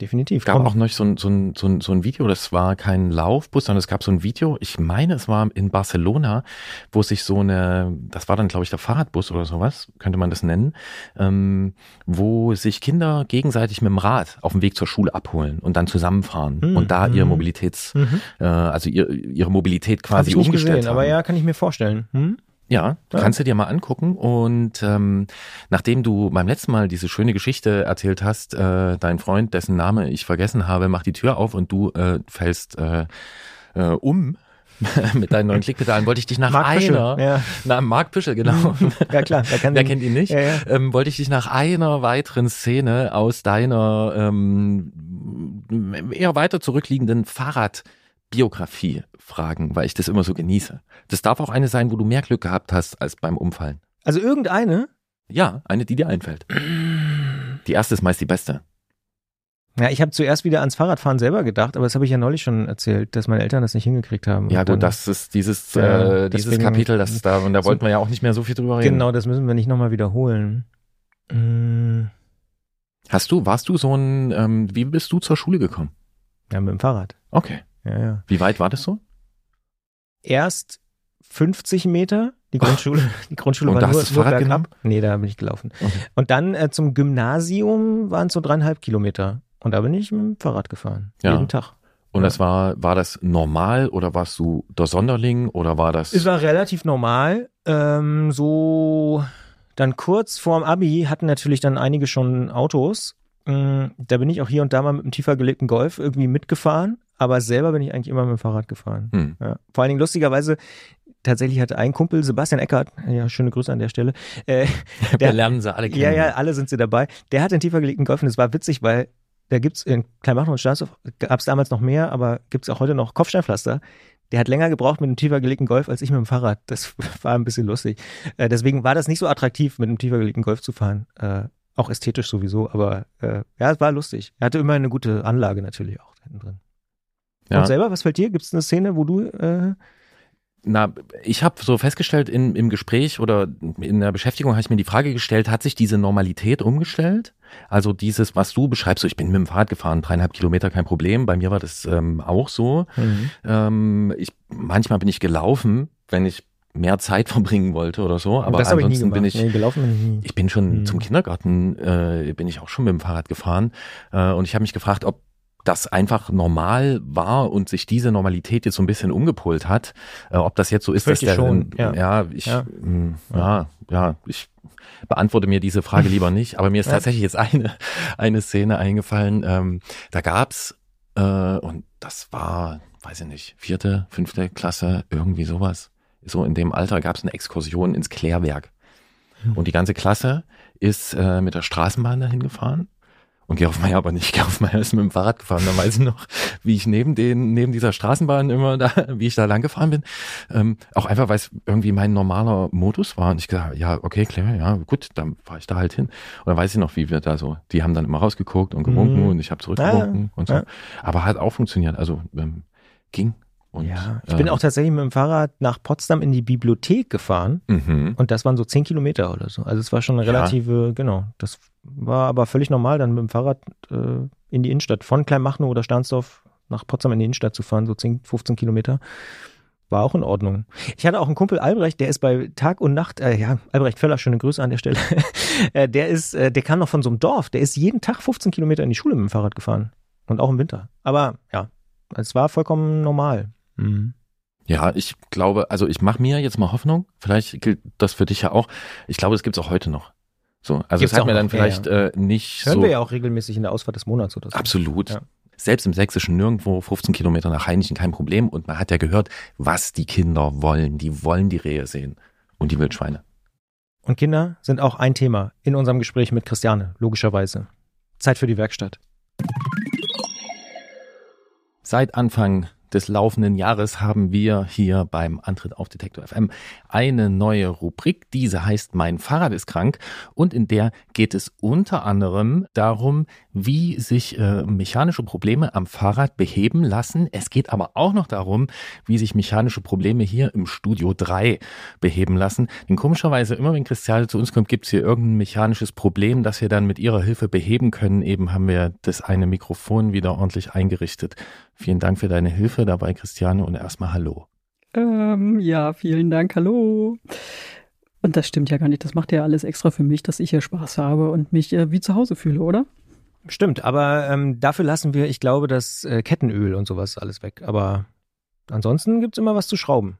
Speaker 2: Definitiv.
Speaker 1: gab
Speaker 2: Komm.
Speaker 1: auch noch so ein, so, ein, so, ein, so ein Video, das war kein Laufbus, sondern es gab so ein Video, ich meine, es war in Barcelona, wo sich so eine, das war dann, glaube ich, der Fahrradbus oder sowas, könnte man das nennen, ähm, wo sich Kinder gegenseitig mit dem Rad auf dem Weg zur Schule abholen und dann zusammenfahren
Speaker 2: Hm,
Speaker 1: und da ihr
Speaker 2: mhm.
Speaker 1: Mobilitäts,
Speaker 2: Mhm.
Speaker 1: äh, also ihr, ihre Mobilität
Speaker 2: Hab
Speaker 1: quasi
Speaker 2: ich nicht
Speaker 1: umgestellt
Speaker 2: gesehen,
Speaker 1: haben.
Speaker 2: aber ja, kann ich mir vorstellen. Hm?
Speaker 1: Ja,
Speaker 2: Ja.
Speaker 1: kannst du dir mal angucken. Und ähm, nachdem du beim letzten Mal diese schöne Geschichte erzählt hast, äh, dein Freund, dessen Name ich vergessen habe, macht die Tür auf und du äh, fällst äh, äh, um mit deinen neuen Klickpedalen, wollte ich dich nach
Speaker 2: Büschel,
Speaker 1: einer,
Speaker 2: ja.
Speaker 1: na, Marc Büschel, genau.
Speaker 2: Ja klar, wer, kann
Speaker 1: Wer kennt ihn nicht?
Speaker 2: Ja, ja.
Speaker 1: Ähm, wollte ich dich nach einer weiteren Szene aus deiner ähm, eher weiter zurückliegenden Fahrradbiografie fragen, weil ich das immer so genieße. Das darf auch eine sein, wo du mehr Glück gehabt hast als beim Umfallen.
Speaker 2: Also irgendeine?
Speaker 1: Ja, eine, die dir einfällt. Die erste ist meist die beste.
Speaker 2: Ja, ich habe zuerst wieder ans Fahrradfahren selber gedacht, aber das habe ich ja neulich schon erzählt, dass meine Eltern das nicht hingekriegt haben.
Speaker 1: Ja gut, das ist dieses,
Speaker 2: Ja,
Speaker 1: äh, dieses Kapitel, das da, und da
Speaker 2: so-
Speaker 1: wollten wir ja auch nicht mehr so viel drüber reden.
Speaker 2: Genau, das müssen wir nicht nochmal wiederholen. Mm,
Speaker 1: Hast du, warst du so ein, ähm, wie bist du zur Schule gekommen?
Speaker 2: Ja, mit dem Fahrrad.
Speaker 1: Okay.
Speaker 2: Ja, ja.
Speaker 1: Wie weit war das so?
Speaker 2: Erst 50 Meter, die Grundschule, die Grundschule
Speaker 1: Und
Speaker 2: war
Speaker 1: da hast
Speaker 2: nur,
Speaker 1: du das
Speaker 2: nur
Speaker 1: Fahrrad
Speaker 2: bergab. Nee, da bin ich gelaufen.
Speaker 1: Okay.
Speaker 2: Und dann äh, zum Gymnasium waren es so dreieinhalb Kilometer. Und da bin ich mit dem Fahrrad gefahren.
Speaker 1: Ja.
Speaker 2: Jeden Tag.
Speaker 1: Und das war, war das normal oder warst du der Sonderling oder war das?
Speaker 2: Es war relativ normal. Ähm, so dann kurz vorm Abi hatten natürlich dann einige schon Autos. Mm, Da bin ich auch hier und da mal mit einem tiefer gelegten Golf irgendwie mitgefahren. Aber selber bin ich eigentlich immer mit dem Fahrrad gefahren.
Speaker 1: hm.
Speaker 2: Ja. Vor allen Dingen lustigerweise, tatsächlich hatte ein Kumpel, Sebastian Eckert, ja, schöne Grüße an der Stelle, äh,
Speaker 1: Wir
Speaker 2: der-
Speaker 1: lernen sie alle kennen.
Speaker 2: ja, ja, alle sind sie dabei. Der hat einen tiefer gelegten Golf und es war witzig, weil da gibt's in Kleinmachnow und Stahnsdorf, gab es damals noch mehr, aber gibt's auch heute noch Kopfsteinpflaster. Der hat länger gebraucht mit einem tiefer gelegten Golf als ich mit dem Fahrrad. Das war ein bisschen lustig. Äh, deswegen war das nicht so attraktiv, mit einem tiefer gelegten Golf zu fahren. Äh, auch ästhetisch sowieso, aber äh, ja, es war lustig. Er hatte immer eine gute Anlage natürlich auch hinten drin.
Speaker 1: Ja.
Speaker 2: Und selber, was fällt dir? Gibt es eine Szene, wo du äh,
Speaker 1: Na, ich habe so festgestellt in, im Gespräch oder in der Beschäftigung habe ich mir die Frage gestellt, hat sich diese Normalität umgestellt? Also dieses, was du beschreibst, so ich bin mit dem Fahrrad gefahren, dreieinhalb Kilometer, kein Problem. Bei mir war das ähm, auch so. Ähm, ich, manchmal bin ich gelaufen, wenn ich mehr Zeit verbringen wollte oder so. Aber
Speaker 2: das habe ich nie
Speaker 1: ansonsten
Speaker 2: gemacht.
Speaker 1: bin ich,
Speaker 2: nee, gelaufen bin ich nie.
Speaker 1: ich bin schon
Speaker 2: Hm.
Speaker 1: zum Kindergarten, äh, bin ich auch schon mit dem Fahrrad gefahren. Äh, und ich habe mich gefragt, ob das einfach normal war und sich diese Normalität jetzt so ein bisschen umgepolt hat, äh, ob das jetzt so ist, dass
Speaker 2: Fürchte
Speaker 1: der,
Speaker 2: schon, ja.
Speaker 1: ja, ich,
Speaker 2: Ja.
Speaker 1: mh, ja, ja, ich beantworte mir diese Frage lieber nicht, aber mir ist
Speaker 2: Ja.
Speaker 1: tatsächlich jetzt eine, eine Szene eingefallen, ähm, da gab's, äh, und das war, weiß ich nicht, vierte, fünfte Klasse, irgendwie sowas, so in dem Alter gab's eine Exkursion ins Klärwerk. Und die ganze Klasse ist äh, mit der Straßenbahn dahin gefahren. Und Gerolf Meyer aber nicht. Gerolf Meyer ist mit dem Fahrrad gefahren. Da weiß ich noch, wie ich neben den, neben dieser Straßenbahn immer da, wie ich da lang gefahren bin. Ähm, auch einfach, weil es irgendwie mein normaler Modus war. Und ich gesagt, ja, okay, klar, ja, gut, dann fahre ich da halt hin. Und dann weiß ich noch, wie wir da so, die haben dann immer rausgeguckt und gewunken
Speaker 2: Mhm.
Speaker 1: und ich habe zurückgewunken und so.
Speaker 2: ja.
Speaker 1: Aber hat auch funktioniert. Also ähm, ging. Und,
Speaker 2: ja, ich bin
Speaker 1: äh,
Speaker 2: auch tatsächlich mit dem Fahrrad nach Potsdam in die Bibliothek gefahren
Speaker 1: Mhm.
Speaker 2: und das waren so zehn Kilometer oder so. Also es war schon eine
Speaker 1: Ja.
Speaker 2: relative, genau. Das war aber völlig normal, dann mit dem Fahrrad äh, in die Innenstadt von Kleinmachnow oder Stahnsdorf nach Potsdam in die Innenstadt zu fahren, so 10, 15 Kilometer. War auch in Ordnung. Ich hatte auch einen Kumpel Albrecht, der ist bei Tag und Nacht, äh, ja, Albrecht Völler, schöne Grüße an der Stelle. äh, der ist, äh, der kam noch von so einem Dorf, der ist jeden Tag 15 Kilometer in die Schule mit dem Fahrrad gefahren. Und auch im Winter. Aber ja, es war vollkommen normal. Mhm.
Speaker 1: Ja, ich glaube, also ich mache mir jetzt mal Hoffnung. Vielleicht gilt das für dich ja auch. Ich glaube, das gibt's auch heute noch. So, also
Speaker 2: Gibt's
Speaker 1: es hat mir dann
Speaker 2: noch, ja,
Speaker 1: vielleicht Äh, nicht
Speaker 2: Hören
Speaker 1: so
Speaker 2: wir ja auch regelmäßig in der Ausfahrt des Monats oder so.
Speaker 1: absolut.
Speaker 2: Ja.
Speaker 1: Selbst im Sächsischen nirgendwo 15 Kilometer nach Heinichen kein Problem. Und man hat ja gehört, was die Kinder wollen. Die wollen die Rehe sehen und die Wildschweine.
Speaker 2: Und Kinder sind auch ein Thema in unserem Gespräch mit Christiane, logischerweise. Zeit für die Werkstatt.
Speaker 1: Seit Anfang des laufenden Jahres haben wir hier beim Antritt auf Detektor FM eine neue Rubrik. Diese heißt Mein Fahrrad ist krank und in der geht es unter anderem darum, wie sich äh, mechanische Probleme am Fahrrad beheben lassen. Es geht aber auch noch darum, wie sich mechanische Probleme hier im Studio 3 beheben lassen. Denn komischerweise, immer wenn Christiane zu uns kommt, gibt es hier irgendein mechanisches Problem, das wir dann mit ihrer Hilfe beheben können. Eben haben wir das eine Mikrofon wieder ordentlich eingerichtet. Vielen Dank für deine Hilfe dabei, Christiane, und erstmal Hallo.
Speaker 6: Ähm, ja, vielen Dank, hallo. Und das stimmt ja gar nicht. Das macht ja alles extra für mich, dass ich hier Spaß habe und mich äh, wie zu Hause fühle, oder?
Speaker 2: Stimmt, aber ähm, dafür lassen wir, ich glaube, das äh, Kettenöl und sowas alles weg. Aber ansonsten gibt es immer was zu schrauben.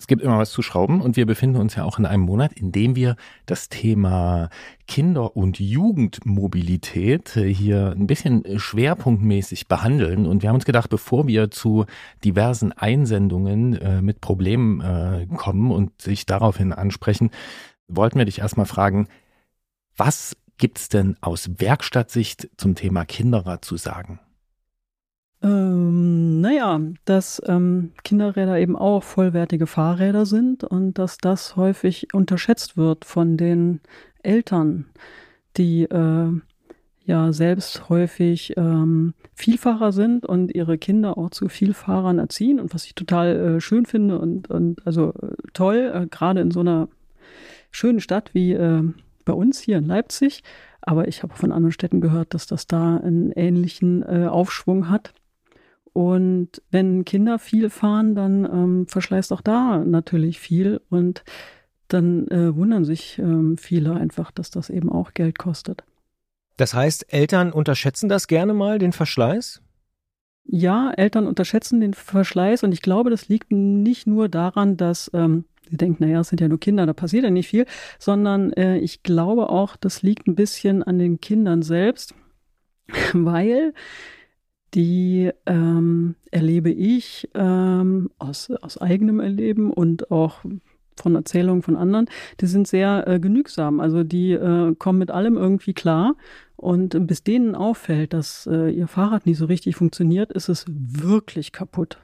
Speaker 1: Es gibt immer was zu schrauben und wir befinden uns ja auch in einem Monat, in dem wir das Thema Kinder- und Jugendmobilität äh, hier ein bisschen schwerpunktmäßig behandeln. Und wir haben uns gedacht, bevor wir zu diversen Einsendungen äh, mit Problemen äh, kommen und sich daraufhin ansprechen, wollten wir dich erstmal fragen, was gibt's denn aus Werkstattsicht zum Thema Kinderrad zu sagen?
Speaker 6: Ähm, naja, dass ähm, Kinderräder eben auch vollwertige Fahrräder sind und dass das häufig unterschätzt wird von den Eltern, die äh, ja selbst häufig ähm, Vielfahrer sind und ihre Kinder auch zu Vielfahrern erziehen und was ich total äh, schön finde und, und also äh, toll, äh, gerade in so einer schönen Stadt wie äh, bei uns hier in Leipzig. Aber ich habe von anderen Städten gehört, dass das da einen ähnlichen äh, Aufschwung hat. Und wenn Kinder viel fahren, dann ähm, verschleißt auch da natürlich viel. Und dann äh, wundern sich ähm, viele einfach, dass das eben auch Geld kostet.
Speaker 2: Das heißt, Eltern unterschätzen das gerne mal, den Verschleiß?
Speaker 6: Ja, Eltern unterschätzen den Verschleiß und ich glaube, das liegt nicht nur daran, dass ähm, sie denken, naja, es sind ja nur Kinder, da passiert ja nicht viel, sondern äh, ich glaube auch, das liegt ein bisschen an den Kindern selbst, weil die ähm, erlebe ich ähm, aus, aus eigenem Erleben und auch von Erzählungen von anderen, die sind sehr äh, genügsam. Also die äh, kommen mit allem irgendwie klar. Und bis denen auffällt, dass äh, ihr Fahrrad nicht so richtig funktioniert, ist es wirklich kaputt.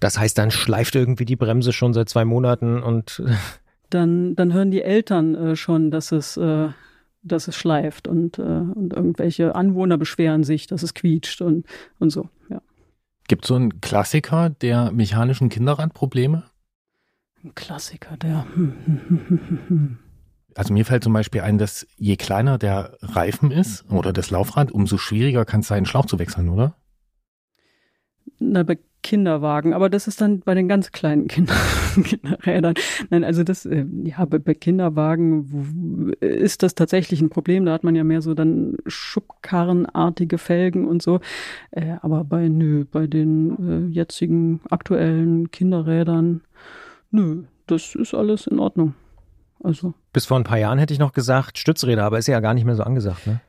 Speaker 2: Das heißt, dann schleift irgendwie die Bremse schon seit zwei Monaten und
Speaker 6: dann, dann hören die Eltern äh, schon, dass es äh, dass es schleift und, äh, und irgendwelche Anwohner beschweren sich, dass es quietscht und, und so, ja.
Speaker 1: Gibt es so einen Klassiker der mechanischen Kinderradprobleme?
Speaker 6: Ein Klassiker der.
Speaker 1: Also mir fällt zum Beispiel ein, dass je kleiner der Reifen ist oder das Laufrad, umso schwieriger kann es sein, Schlauch zu wechseln, oder?
Speaker 6: Na, bei Kinderwagen, aber das ist dann bei den ganz kleinen Kinder, Kinderrädern. Nein, also das, äh, ja, bei, Kinderwagen ist das tatsächlich ein Problem. Da hat man ja mehr so dann Schubkarrenartige Felgen und so. Äh, aber bei, nö, bei den äh, jetzigen aktuellen Kinderrädern, nö, das ist alles in Ordnung. Also.
Speaker 2: Bis vor ein paar Jahren hätte ich noch gesagt, Stützräder, aber ist ja gar nicht mehr so angesagt, ne?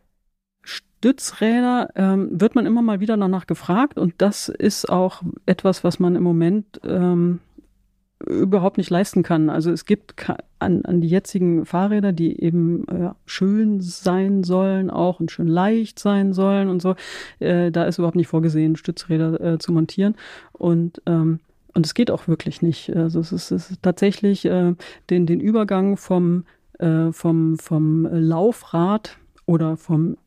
Speaker 6: Stützräder ähm, wird man immer mal wieder danach gefragt und das ist auch etwas, was man im Moment ähm, überhaupt nicht leisten kann. Also es gibt an, an die jetzigen Fahrräder, die eben äh, schön sein sollen, auch und schön leicht sein sollen und so, äh, da ist überhaupt nicht vorgesehen, Stützräder äh, zu montieren und ähm, und es geht auch wirklich nicht. Also es ist, es ist tatsächlich äh, den, den Übergang vom, äh, vom, vom Laufrad oder vom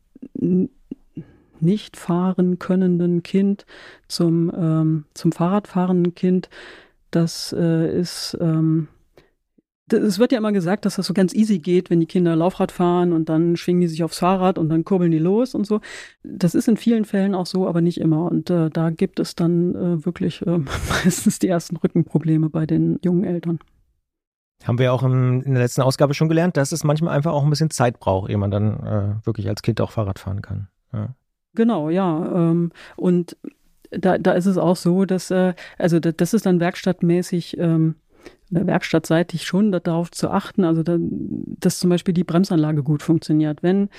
Speaker 6: nicht fahren könnenden Kind zum, ähm, zum Fahrradfahrenden Kind, das äh, ist, ähm, es wird ja immer gesagt, dass das so ganz easy geht, wenn die Kinder Laufrad fahren und dann schwingen die sich aufs Fahrrad und dann kurbeln die los und so. Das ist in vielen Fällen auch so, aber nicht immer. Und äh, da gibt es dann äh, wirklich äh, meistens die ersten Rückenprobleme bei den jungen Eltern.
Speaker 2: Haben wir auch im, in der letzten Ausgabe schon gelernt, dass es manchmal einfach auch ein bisschen Zeit braucht, ehe man dann äh, wirklich als Kind auch Fahrrad fahren kann. Ja.
Speaker 6: Genau, ja. Ähm, und da, da ist es auch so, dass, äh, also das, das ist dann werkstattmäßig, ähm, werkstattseitig schon darauf zu achten, also da, dass zum Beispiel die Bremsanlage gut funktioniert. Wenn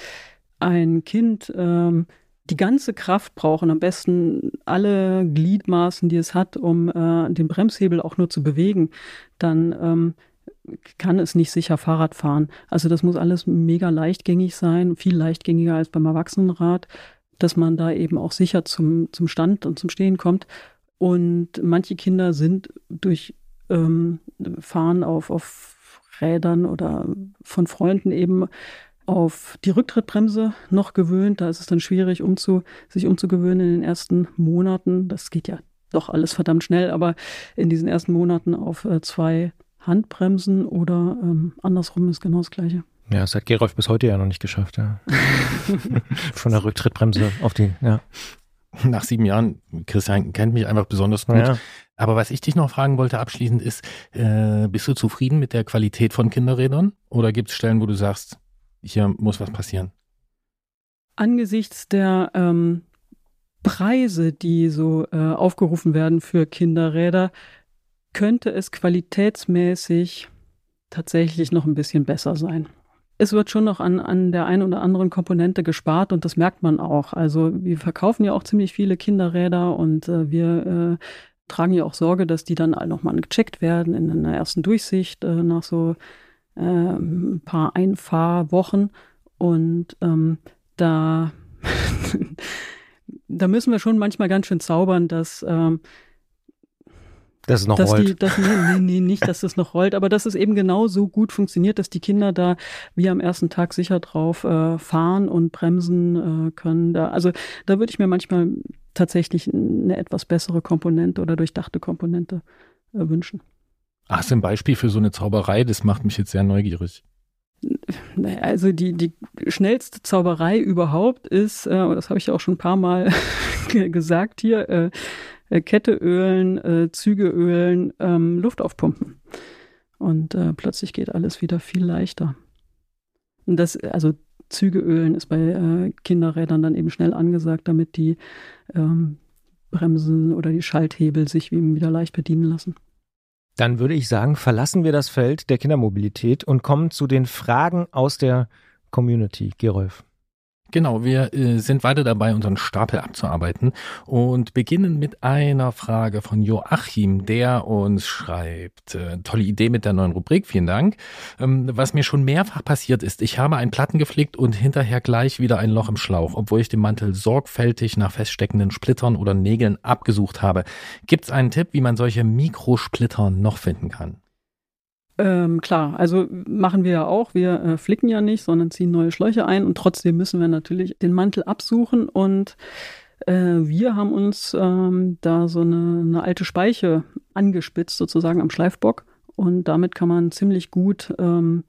Speaker 6: ein Kind ähm, die ganze Kraft braucht und am besten alle Gliedmaßen, die es hat, um äh, den Bremshebel auch nur zu bewegen, dann ähm, kann es nicht sicher Fahrrad fahren. Also das muss alles mega leichtgängig sein, viel leichtgängiger als beim Erwachsenenrad, dass man da eben auch sicher zum, zum Stand und zum Stehen kommt. Und manche Kinder sind durch ähm, Fahren auf, auf Rädern oder von Freunden eben auf die Rücktrittbremse noch gewöhnt. Da ist es dann schwierig, umzu, sich umzugewöhnen in den ersten Monaten. Das geht ja doch alles verdammt schnell, aber in diesen ersten Monaten auf äh, zwei Handbremsen oder ähm, andersrum ist genau das Gleiche.
Speaker 2: Ja, das hat Gerolf bis heute ja noch nicht geschafft, ja. Von der Rücktrittbremse auf die, ja.
Speaker 1: Nach sieben Jahren, Christian kennt mich einfach besonders gut. Ja. Aber was ich dich noch fragen wollte abschließend ist, äh, bist du zufrieden mit der Qualität von Kinderrädern? Oder gibt es Stellen, wo du sagst, hier muss was passieren?
Speaker 6: Angesichts der ähm, Preise, die so äh, aufgerufen werden für Kinderräder, könnte es qualitätsmäßig tatsächlich noch ein bisschen besser sein es wird schon noch an, an der einen oder anderen Komponente gespart und das merkt man auch. Also wir verkaufen ja auch ziemlich viele Kinderräder und äh, wir äh, tragen ja auch Sorge, dass die dann nochmal gecheckt werden in einer ersten Durchsicht äh, nach so ein paar Einfahrwochen. Und ähm, da, da müssen wir schon manchmal ganz schön zaubern, dass ähm,
Speaker 2: dass es noch
Speaker 6: dass
Speaker 2: rollt.
Speaker 6: Die, dass, nee, nee, nee, nicht, dass es noch rollt, aber dass es eben genau so gut funktioniert, dass die Kinder da wie am ersten Tag sicher drauf äh, fahren und bremsen äh, können. Da, also da würde ich mir manchmal tatsächlich eine etwas bessere Komponente oder durchdachte Komponente äh, wünschen.
Speaker 1: Hast du ein Beispiel für so eine Zauberei? Das macht mich jetzt sehr neugierig.
Speaker 6: Also die, die schnellste Zauberei überhaupt ist, äh, das habe ich auch schon ein paar Mal gesagt hier, äh, äh, Kette ölen, äh, Züge ölen, ähm, Luft aufpumpen. Und äh, plötzlich geht alles wieder viel leichter. Und das, also Züge ölen ist bei äh, Kinderrädern dann eben schnell angesagt, damit die ähm, Bremsen oder die Schalthebel sich eben wieder leicht bedienen lassen.
Speaker 2: Dann würde ich sagen, verlassen wir das Feld der Kindermobilität und kommen zu den Fragen aus der Community. Gerolf.
Speaker 1: Genau, wir äh, sind weiter dabei, unseren Stapel abzuarbeiten und beginnen mit einer Frage von Joachim, der uns schreibt, äh, tolle Idee mit der neuen Rubrik, vielen Dank. Ähm, was mir schon mehrfach passiert ist, ich habe einen Platten geflickt und hinterher gleich wieder ein Loch im Schlauch, obwohl ich den Mantel sorgfältig nach feststeckenden Splittern oder Nägeln abgesucht habe. Gibt es einen Tipp, wie man solche Mikrosplitter noch finden kann?
Speaker 6: Ähm, klar, also machen wir ja auch. Wir äh, flicken ja nicht, sondern ziehen neue Schläuche ein. Und trotzdem müssen wir natürlich den Mantel absuchen. Und äh, wir haben uns ähm, da so eine, eine, alte Speiche angespitzt, sozusagen am Schleifbock. Und damit kann man ziemlich gut ähm,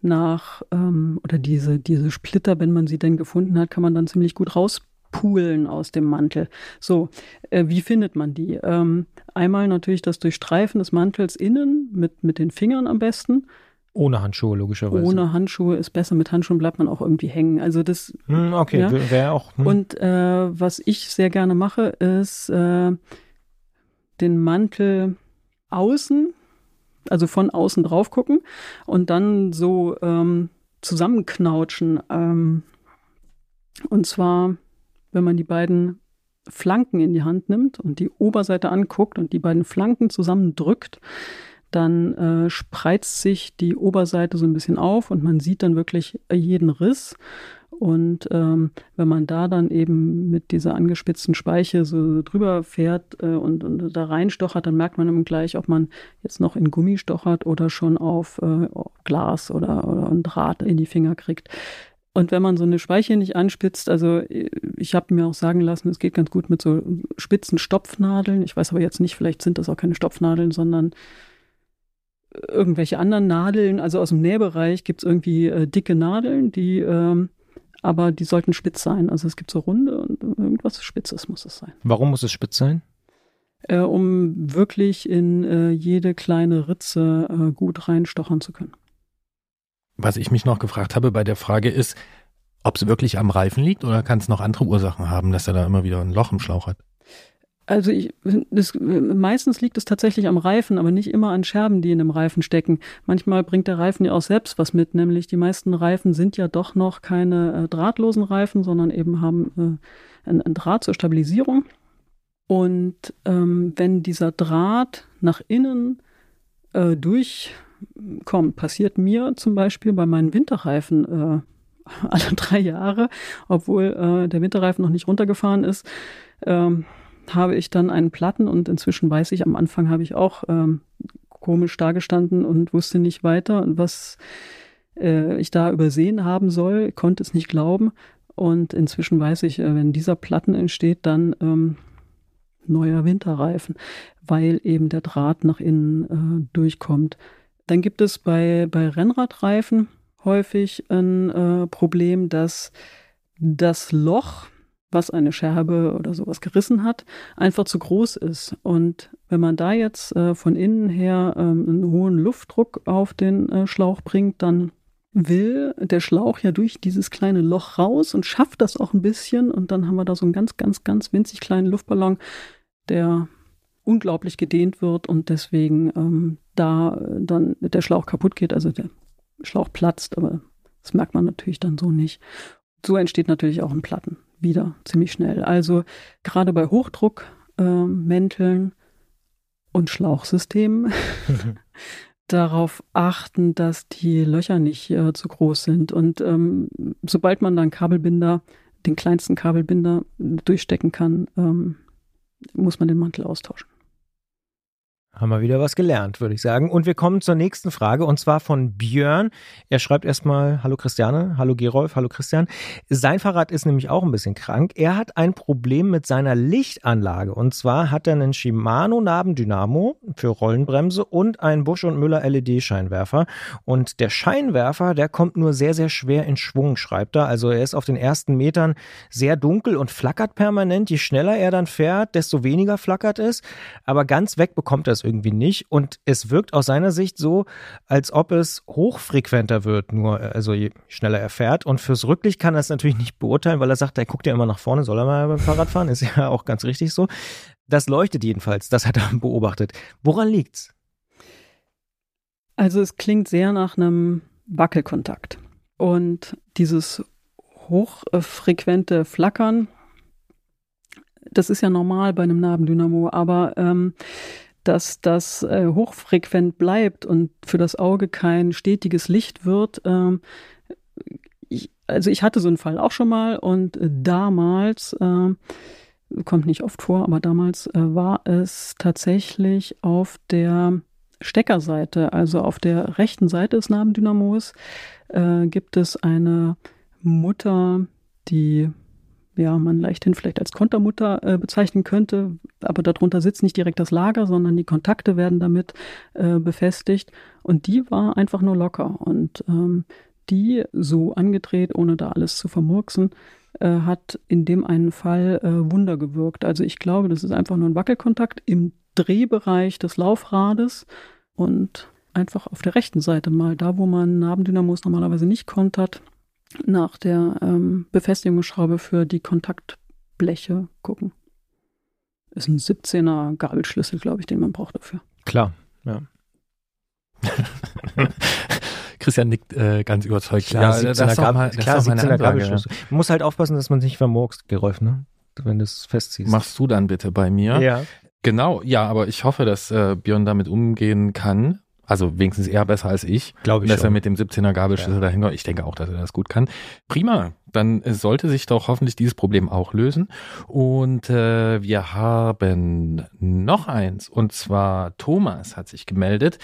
Speaker 6: nach ähm, oder diese, diese Splitter, wenn man sie denn gefunden hat, kann man dann ziemlich gut raus Poolen aus dem Mantel. So, äh, wie findet man die? Ähm, einmal natürlich das Durchstreifen des Mantels innen mit, mit den Fingern am besten.
Speaker 2: Ohne Handschuhe, logischerweise.
Speaker 6: Ohne Handschuhe ist besser. Mit Handschuhen bleibt man auch irgendwie hängen. Also das.
Speaker 2: Hm, okay, ja. wäre auch. Hm.
Speaker 6: Und äh, was ich sehr gerne mache, ist äh, den Mantel außen, also von außen drauf gucken und dann so ähm, zusammenknautschen. Ähm, und zwar wenn man die beiden Flanken in die Hand nimmt und die Oberseite anguckt und die beiden Flanken zusammendrückt, dann äh, spreizt sich die Oberseite so ein bisschen auf und man sieht dann wirklich jeden Riss. Und ähm, wenn man da dann eben mit dieser angespitzten Speiche so drüber fährt äh, und, und da reinstochert, dann merkt man eben gleich, ob man jetzt noch in Gummi stochert oder schon auf äh, Glas oder, oder ein Draht in die Finger kriegt. Und wenn man so eine Speiche nicht anspitzt, also ich habe mir auch sagen lassen, es geht ganz gut mit so spitzen Stopfnadeln. Ich weiß aber jetzt nicht, vielleicht sind das auch keine Stopfnadeln, sondern irgendwelche anderen Nadeln. Also aus dem Nähbereich gibt es irgendwie äh, dicke Nadeln, die ähm, aber die sollten spitz sein. Also es gibt so runde und irgendwas Spitzes muss es sein.
Speaker 2: Warum muss es spitz sein?
Speaker 6: Äh, um wirklich in äh, jede kleine Ritze äh, gut reinstochern zu können.
Speaker 1: Was ich mich noch gefragt habe bei der Frage ist, ob es wirklich am Reifen liegt oder kann es noch andere Ursachen haben, dass er da immer wieder ein Loch im Schlauch hat?
Speaker 6: Also ich, das, meistens liegt es tatsächlich am Reifen, aber nicht immer an Scherben, die in dem Reifen stecken. Manchmal bringt der Reifen ja auch selbst was mit, nämlich die meisten Reifen sind ja doch noch keine äh, drahtlosen Reifen, sondern eben haben äh, einen, Draht zur Stabilisierung. Und ähm, wenn dieser Draht nach innen äh, durch kommt. Passiert mir zum Beispiel bei meinen Winterreifen äh, alle drei Jahre, obwohl äh, der Winterreifen noch nicht runtergefahren ist, ähm, habe ich dann einen Platten und inzwischen weiß ich, am Anfang habe ich auch ähm, komisch dagestanden und wusste nicht weiter. Was äh, ich da übersehen haben soll, konnte es nicht glauben. Und inzwischen weiß ich, äh, wenn dieser Platten entsteht, dann ähm, neuer Winterreifen, weil eben der Draht nach innen äh, durchkommt. Dann gibt es bei, bei Rennradreifen häufig ein äh, Problem, dass das Loch, was eine Scherbe oder sowas gerissen hat, einfach zu groß ist. Und wenn man da jetzt äh, von innen her ähm, einen hohen Luftdruck auf den äh, Schlauch bringt, dann will der Schlauch ja durch dieses kleine Loch raus und schafft das auch ein bisschen. Und dann haben wir da so einen ganz, ganz, ganz winzig kleinen Luftballon, der unglaublich gedehnt wird und deswegen ähm, da dann der Schlauch kaputt geht, also der Schlauch platzt, aber das merkt man natürlich dann so nicht. So entsteht natürlich auch ein Platten wieder ziemlich schnell. Also gerade bei Hochdruckmänteln äh, und Schlauchsystemen darauf achten, dass die Löcher nicht äh, zu groß sind. Und ähm, sobald man dann Kabelbinder, den kleinsten Kabelbinder durchstecken kann, ähm, muss man den Mantel austauschen.
Speaker 2: Haben wir wieder was gelernt, würde ich sagen. Und wir kommen zur nächsten Frage und zwar von Björn. Er schreibt erstmal, hallo Christiane, hallo Gerolf, hallo Christian. Sein Fahrrad ist nämlich auch ein bisschen krank. Er hat ein Problem mit seiner Lichtanlage und zwar hat er einen Shimano Nabendynamo für Rollenbremse und einen Busch und Müller LED Scheinwerfer. Und der Scheinwerfer, der kommt nur sehr, sehr schwer in Schwung, schreibt er. Also er ist auf den ersten Metern sehr dunkel und flackert permanent. Je schneller er dann fährt, desto weniger flackert es. Aber ganz weg bekommt er es irgendwie nicht. Und es wirkt aus seiner Sicht so, als ob es hochfrequenter wird, nur also je schneller er fährt. Und fürs Rücklicht kann er es natürlich nicht beurteilen, weil er sagt, er guckt ja immer nach vorne, soll er mal beim Fahrrad fahren? Ist ja auch ganz richtig so. Das leuchtet jedenfalls, das hat er beobachtet. Woran liegt's?
Speaker 6: Also es klingt sehr nach einem Wackelkontakt. Und dieses hochfrequente Flackern, das ist ja normal bei einem Nabendynamo, aber ähm, dass das äh, hochfrequent bleibt und für das Auge kein stetiges Licht wird. Ähm, ich, also ich hatte so einen Fall auch schon mal und äh, damals, äh, kommt nicht oft vor, aber damals äh, war es tatsächlich auf der Steckerseite, also auf der rechten Seite des Nabendynamos, äh, gibt es eine Mutter, die ja, man leichthin vielleicht als Kontermutter äh, bezeichnen könnte, aber darunter sitzt nicht direkt das Lager, sondern die Kontakte werden damit äh, befestigt. Und die war einfach nur locker. Und ähm, die so angedreht, ohne da alles zu vermurksen, äh, hat in dem einen Fall äh, Wunder gewirkt. Also ich glaube, das ist einfach nur ein Wackelkontakt im Drehbereich des Laufrades und einfach auf der rechten Seite mal, da wo man Nabendynamos normalerweise nicht kontert, nach der ähm, Befestigungsschraube für die Kontaktbleche gucken. Ist ein 17er Gabelschlüssel, glaube ich, den man braucht dafür.
Speaker 2: Klar, ja.
Speaker 1: Christian nickt äh, ganz überzeugt.
Speaker 2: Klar, ja, das ist mal, klar, 17er Gabelschlüssel. Ja. Man muss halt aufpassen, dass man sich nicht vermurkst, Gerolf, ne? Wenn du es festziehst.
Speaker 1: Machst du dann bitte bei mir?
Speaker 2: Ja.
Speaker 1: Genau, ja, aber ich hoffe, dass äh, Björn damit umgehen kann. Also wenigstens eher besser als ich.
Speaker 2: Glaube ich.
Speaker 1: Dass
Speaker 2: schon.
Speaker 1: er mit dem 17er Gabelschlüssel ja. dahin Ich denke auch, dass er das gut kann. Prima. Dann sollte sich doch hoffentlich dieses Problem auch lösen. Und äh, wir haben noch eins. Und zwar Thomas hat sich gemeldet.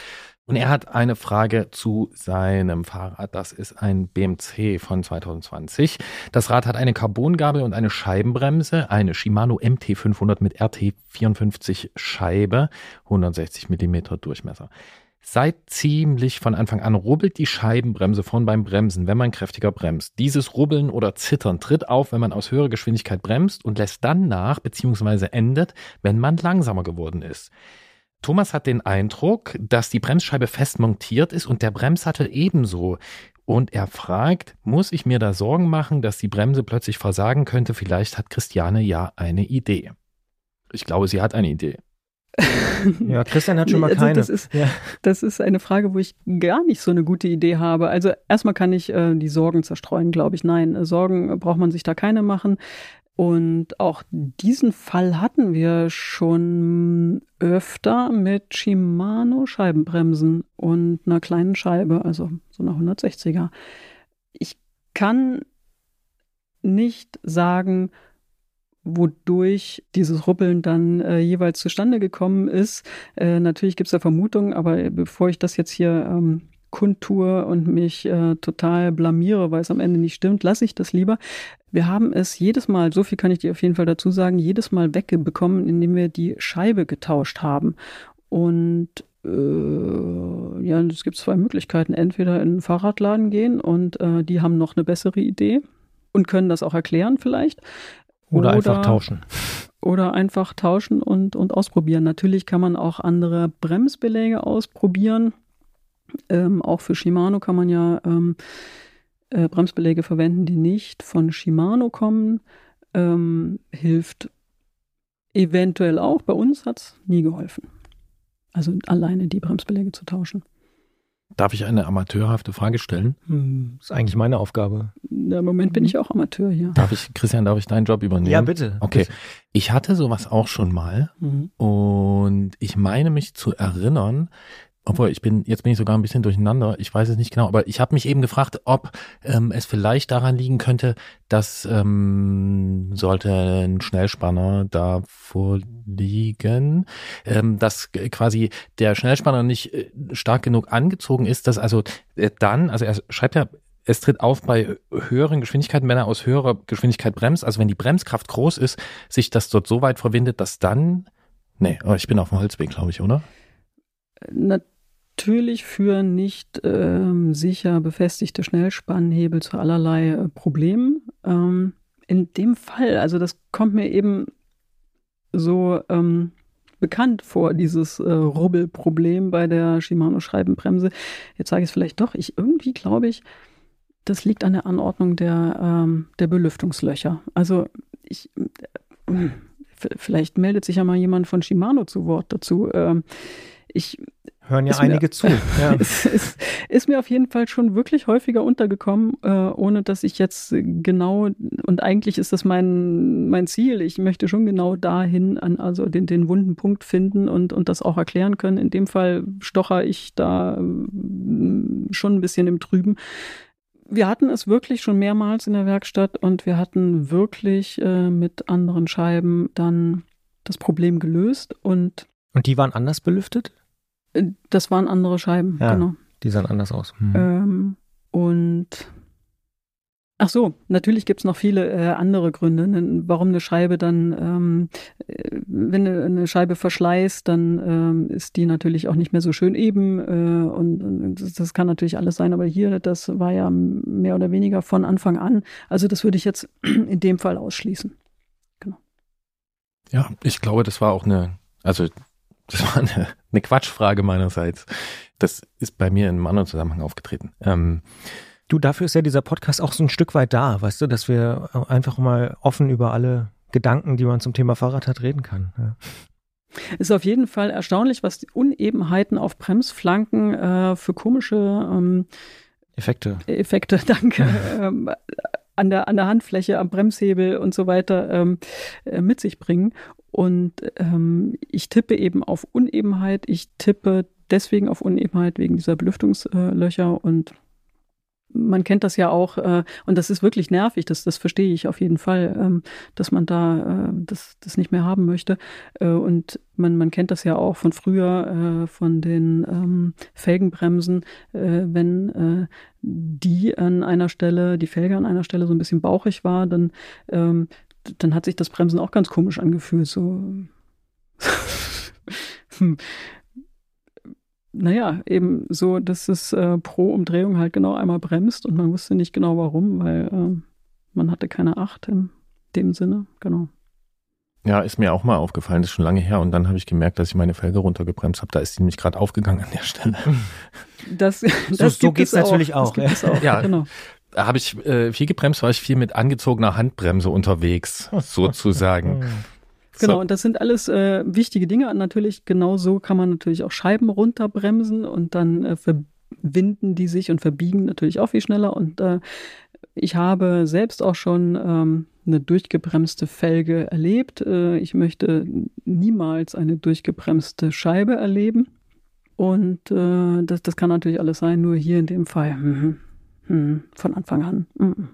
Speaker 1: Und er hat eine Frage zu seinem Fahrrad. Das ist ein BMC von 2020. Das Rad hat eine Carbongabel und eine Scheibenbremse, eine Shimano MT500 mit RT54 Scheibe, 160 Millimeter Durchmesser. Seit ziemlich von Anfang an rubbelt die Scheibenbremse vorn beim Bremsen, wenn man kräftiger bremst. Dieses Rubbeln oder Zittern tritt auf, wenn man aus höherer Geschwindigkeit bremst und lässt dann nach bzw. endet, wenn man langsamer geworden ist. Thomas hat den Eindruck, dass die Bremsscheibe fest montiert ist und der Bremssattel ebenso. Und er fragt, muss ich mir da Sorgen machen, dass die Bremse plötzlich versagen könnte? Vielleicht hat Christiane ja eine Idee. Ich glaube, sie hat eine Idee.
Speaker 2: Ja, Christian hat schon mal also keine.
Speaker 6: Das ist, ja. das ist eine Frage, wo ich gar nicht so eine gute Idee habe. Also erstmal kann ich äh, die Sorgen zerstreuen, glaube ich. Nein, Sorgen braucht man sich da keine machen. Und auch diesen Fall hatten wir schon öfter mit Shimano Scheibenbremsen und einer kleinen Scheibe, also so einer 160er. Ich kann nicht sagen, wodurch dieses Ruppeln dann äh, jeweils zustande gekommen ist. Äh, natürlich gibt es da Vermutungen, aber bevor ich das jetzt hier ähm, kundtue und mich äh, total blamiere, weil es am Ende nicht stimmt, lasse ich das lieber. Wir haben es jedes Mal, so viel kann ich dir auf jeden Fall dazu sagen, jedes Mal wegbekommen, indem wir die Scheibe getauscht haben. Und äh, ja, es gibt zwei Möglichkeiten. Entweder in einen Fahrradladen gehen und äh, die haben noch eine bessere Idee und können das auch erklären vielleicht.
Speaker 2: Oder, oder einfach tauschen.
Speaker 6: Oder einfach tauschen und, und ausprobieren. Natürlich kann man auch andere Bremsbeläge ausprobieren. Ähm, auch für Shimano kann man ja ähm, äh, Bremsbeläge verwenden, die nicht von Shimano kommen. Ähm, hilft eventuell auch. Bei uns hat es nie geholfen. Also alleine die Bremsbeläge zu tauschen.
Speaker 1: Darf ich eine amateurhafte Frage stellen?
Speaker 2: Hm, ist eigentlich meine Aufgabe.
Speaker 6: Im Moment bin ich auch Amateur hier.
Speaker 1: Darf ich, Christian, darf ich deinen Job übernehmen?
Speaker 2: Ja, bitte.
Speaker 1: Okay.
Speaker 2: Bitte.
Speaker 1: Ich hatte sowas auch schon mal mhm. und ich meine mich zu erinnern, obwohl ich bin, jetzt bin ich sogar ein bisschen durcheinander, ich weiß es nicht genau, aber ich habe mich eben gefragt, ob ähm, es vielleicht daran liegen könnte, dass ähm, sollte ein Schnellspanner da vorliegen, ähm, dass quasi der Schnellspanner nicht äh, stark genug angezogen ist, dass also äh, dann, also er schreibt ja es tritt auf bei höheren Geschwindigkeiten, wenn er aus höherer Geschwindigkeit bremst, also wenn die Bremskraft groß ist, sich das dort so weit verwindet, dass dann, nee, oh, ich bin auf dem Holzweg, glaube ich, oder?
Speaker 6: Na, natürlich führen nicht ähm, sicher befestigte Schnellspannhebel zu allerlei äh, Problemen. Ähm, in dem Fall, also das kommt mir eben so ähm, bekannt vor, dieses äh, Rubbelproblem bei der Shimano-Schreibenbremse. Jetzt sage ich es vielleicht doch. Ich irgendwie glaube ich, das liegt an der Anordnung der, ähm, der Belüftungslöcher. Also ich, äh, vielleicht meldet sich ja mal jemand von Shimano zu Wort dazu. Ähm, ich
Speaker 2: Hören ja einige mir, zu. Ja.
Speaker 6: es ist, ist, mir auf jeden Fall schon wirklich häufiger untergekommen, äh, ohne dass ich jetzt genau, und eigentlich ist das mein, mein Ziel, ich möchte schon genau dahin an, also den, den wunden Punkt finden und, und das auch erklären können. In dem Fall stocher ich da äh, schon ein bisschen im Trüben. Wir hatten es wirklich schon mehrmals in der Werkstatt und wir hatten wirklich äh, mit anderen Scheiben dann das Problem gelöst und
Speaker 2: und die waren anders belüftet?
Speaker 6: Äh, das waren andere Scheiben, ja, genau.
Speaker 2: Die sahen anders aus.
Speaker 6: Hm. Ähm, und Ach so, natürlich gibt es noch viele äh, andere Gründe, ne, warum eine Scheibe dann, ähm, äh, wenn eine, eine, Scheibe verschleißt, dann ähm, ist die natürlich auch nicht mehr so schön eben äh, und, und das, das, kann natürlich alles sein, aber hier, das war ja mehr oder weniger von Anfang an. Also das würde ich jetzt in dem Fall ausschließen. Genau.
Speaker 1: Ja, ich glaube, das war auch eine, also das war eine, eine Quatschfrage meinerseits. Das ist bei mir in einem anderen Zusammenhang aufgetreten. Ähm,
Speaker 2: du, dafür ist ja dieser Podcast auch so ein Stück weit da, weißt du, dass wir einfach mal offen über alle Gedanken, die man zum Thema Fahrrad hat, reden kann. Ja.
Speaker 6: Ist auf jeden Fall erstaunlich, was die Unebenheiten auf Bremsflanken äh, für komische ähm,
Speaker 2: Effekte.
Speaker 6: Effekte, danke. ähm, an der, an der Handfläche, am Bremshebel und so weiter ähm, äh, mit sich bringen. Und ähm, ich tippe eben auf Unebenheit. Ich tippe deswegen auf Unebenheit wegen dieser Belüftungslöcher und man kennt das ja auch, äh, und das ist wirklich nervig, das, das verstehe ich auf jeden Fall, ähm, dass man da äh, das, das nicht mehr haben möchte. Äh, und man, man kennt das ja auch von früher, äh, von den ähm, Felgenbremsen, äh, wenn äh, die an einer Stelle, die Felge an einer Stelle so ein bisschen bauchig war, dann ähm, dann hat sich das Bremsen auch ganz komisch angefühlt. So. naja, eben so, dass es äh, pro Umdrehung halt genau einmal bremst und man wusste nicht genau warum, weil äh, man hatte keine Acht in dem Sinne, genau.
Speaker 1: Ja, ist mir auch mal aufgefallen, das ist schon lange her und dann habe ich gemerkt, dass ich meine Felge runtergebremst habe. Da ist sie nämlich gerade aufgegangen an der Stelle.
Speaker 6: Das,
Speaker 2: das so, so geht es natürlich auch.
Speaker 6: auch. auch. Ja, genau
Speaker 1: habe ich äh, viel gebremst, war ich viel mit angezogener Handbremse unterwegs, sozusagen.
Speaker 6: Genau, so. und das sind alles äh, wichtige Dinge. Und natürlich, genau so kann man natürlich auch Scheiben runterbremsen und dann äh, verwinden die sich und verbiegen natürlich auch viel schneller. Und äh, ich habe selbst auch schon ähm, eine durchgebremste Felge erlebt. Äh, ich möchte niemals eine durchgebremste Scheibe erleben. Und äh, das, das kann natürlich alles sein, nur hier in dem Fall. Mhm. Hm, von Anfang an. Mhm.